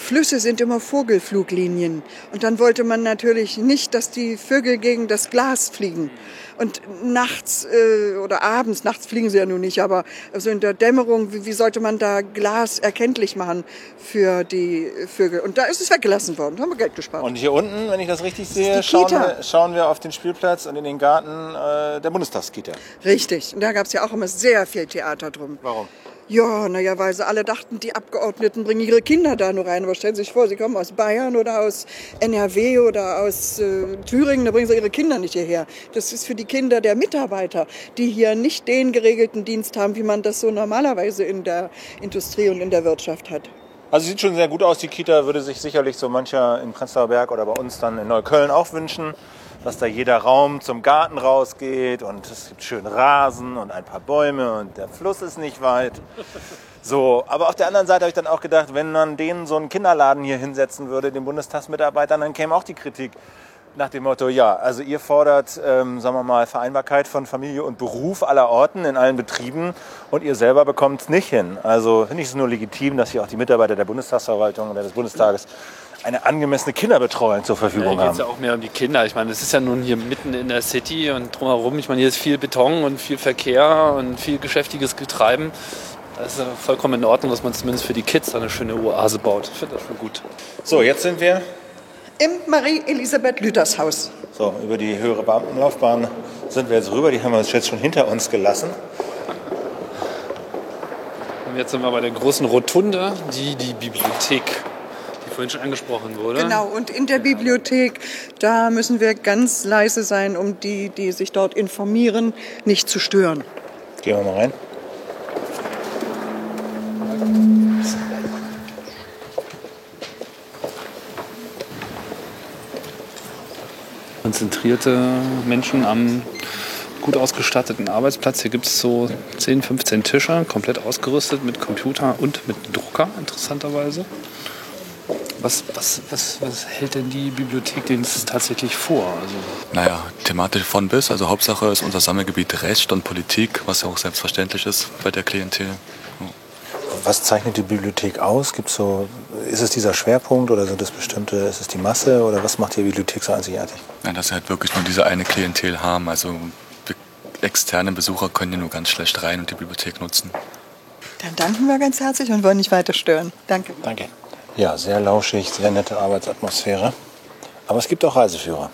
C: Flüsse sind immer Vogelfluglinien. Und dann wollte man natürlich nicht, dass die Vögel gegen das Glas fliegen. Und nachts äh, oder abends, nachts fliegen sie ja nun nicht, aber also in der Dämmerung, wie, wie sollte man da Glas erkenntlich machen für die Vögel? Und da ist es weggelassen worden, da haben wir Geld gespart.
A: Und hier unten, wenn ich das richtig sehe,
C: die
A: schauen wir, schauen wir auf den Spielplatz und in den Garten äh, der Bundestagskita.
C: Richtig. Und da gab es ja auch immer sehr viel Theater drum.
A: Warum?
C: Ja, naja, weil sie alle dachten, die Abgeordneten bringen ihre Kinder da nur rein. Aber stellen Sie sich vor, sie kommen aus Bayern oder aus NRW oder aus äh, Thüringen, da bringen sie ihre Kinder nicht hierher. Das ist für die Kinder der Mitarbeiter, die hier nicht den geregelten Dienst haben, wie man das so normalerweise in der Industrie und in der Wirtschaft hat.
A: Also sieht schon sehr gut aus. Die Kita würde sich sicherlich so mancher in Prenzlauer Berg oder bei uns dann in Neukölln auch wünschen, dass da jeder Raum zum Garten rausgeht und es gibt schön Rasen und ein paar Bäume und der Fluss ist nicht weit. So, aber auf der anderen Seite habe ich dann auch gedacht, wenn man denen so einen Kinderladen hier hinsetzen würde, den Bundestagsmitarbeitern, dann käme auch die Kritik nach dem Motto, ja, also ihr fordert, ähm, sagen wir mal, Vereinbarkeit von Familie und Beruf aller Orten in allen Betrieben und ihr selber bekommt es nicht hin. Also finde ich es nur legitim, dass hier auch die Mitarbeiter der Bundestagsverwaltung oder des Bundestages eine angemessene Kinderbetreuung zur
B: Da
A: Verfügung
B: geht es ja
A: haben.
B: auch mehr um die Kinder. Ich meine, es ist ja nun hier mitten in der City und drumherum. Ich meine, hier ist viel Beton und viel Verkehr und viel geschäftiges Getreiben. Da ist ja vollkommen in Ordnung, dass man zumindest für die Kids eine schöne Oase baut. Ich finde das schon gut.
A: So, jetzt sind wir
C: Im Marie-Elisabeth Lüthers Haus.
A: so über die höhere Beamtenlaufbahn sind wir jetzt rüber. Die haben wir uns jetzt schon hinter uns gelassen.
B: Und jetzt sind wir bei der großen Rotunde, die die Bibliothek, vorhin schon angesprochen wurde.
C: Genau, und in der Bibliothek, da müssen wir ganz leise sein, um die, die sich dort informieren, nicht zu stören.
A: Gehen wir mal rein.
B: Konzentrierte Menschen am gut ausgestatteten Arbeitsplatz. Hier gibt es so 10, 15 Tische, komplett ausgerüstet mit Computer und mit Drucker, interessanterweise. Was, was, was, was hält denn die Bibliothek denn tatsächlich vor? Also,
E: Naja, thematisch von bis. Also Hauptsache ist unser Sammelgebiet Recht und Politik, was ja auch selbstverständlich ist bei der Klientel.
A: Was zeichnet die Bibliothek aus? Gibt's so, ist es dieser Schwerpunkt oder sind es bestimmte, ist es die Masse oder was macht die Bibliothek so einzigartig?
E: Ja, dass sie halt wirklich nur diese eine Klientel haben. Also externe Besucher können ja nur ganz schlecht rein und die Bibliothek nutzen.
C: Dann danken wir ganz herzlich und wollen nicht weiter stören. Danke.
A: Danke. Ja, sehr lauschig, sehr nette Arbeitsatmosphäre. Aber es gibt auch Reiseführer,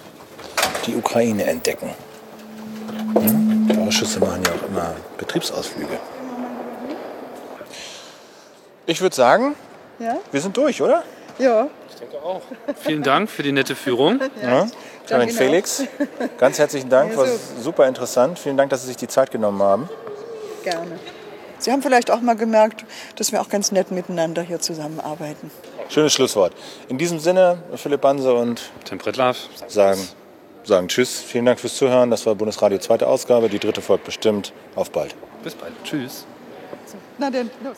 A: die Ukraine entdecken. Hm? Die Ausschüsse machen ja auch immer Betriebsausflüge. Ich würde sagen,
C: Ja?
A: wir sind durch, oder?
C: Ja.
B: vielen Dank für die nette Führung.
A: Ja. Karin
C: Ihnen
A: Felix, ganz herzlichen Dank,
C: Ja,
A: war super interessant. Vielen Dank, dass Sie sich die Zeit genommen haben.
C: Gerne. Sie haben vielleicht auch mal gemerkt, dass wir auch ganz nett miteinander hier zusammenarbeiten.
A: Schönes Schlusswort. In diesem Sinne, Philipp Banse und
B: Tim Prittlaff.
A: sagen, sagen Tschüss. Vielen Dank fürs Zuhören. Das war Bundesradio zweite Ausgabe. Die dritte folgt bestimmt. Auf bald.
B: Bis bald. Tschüss.
C: Na denn, los.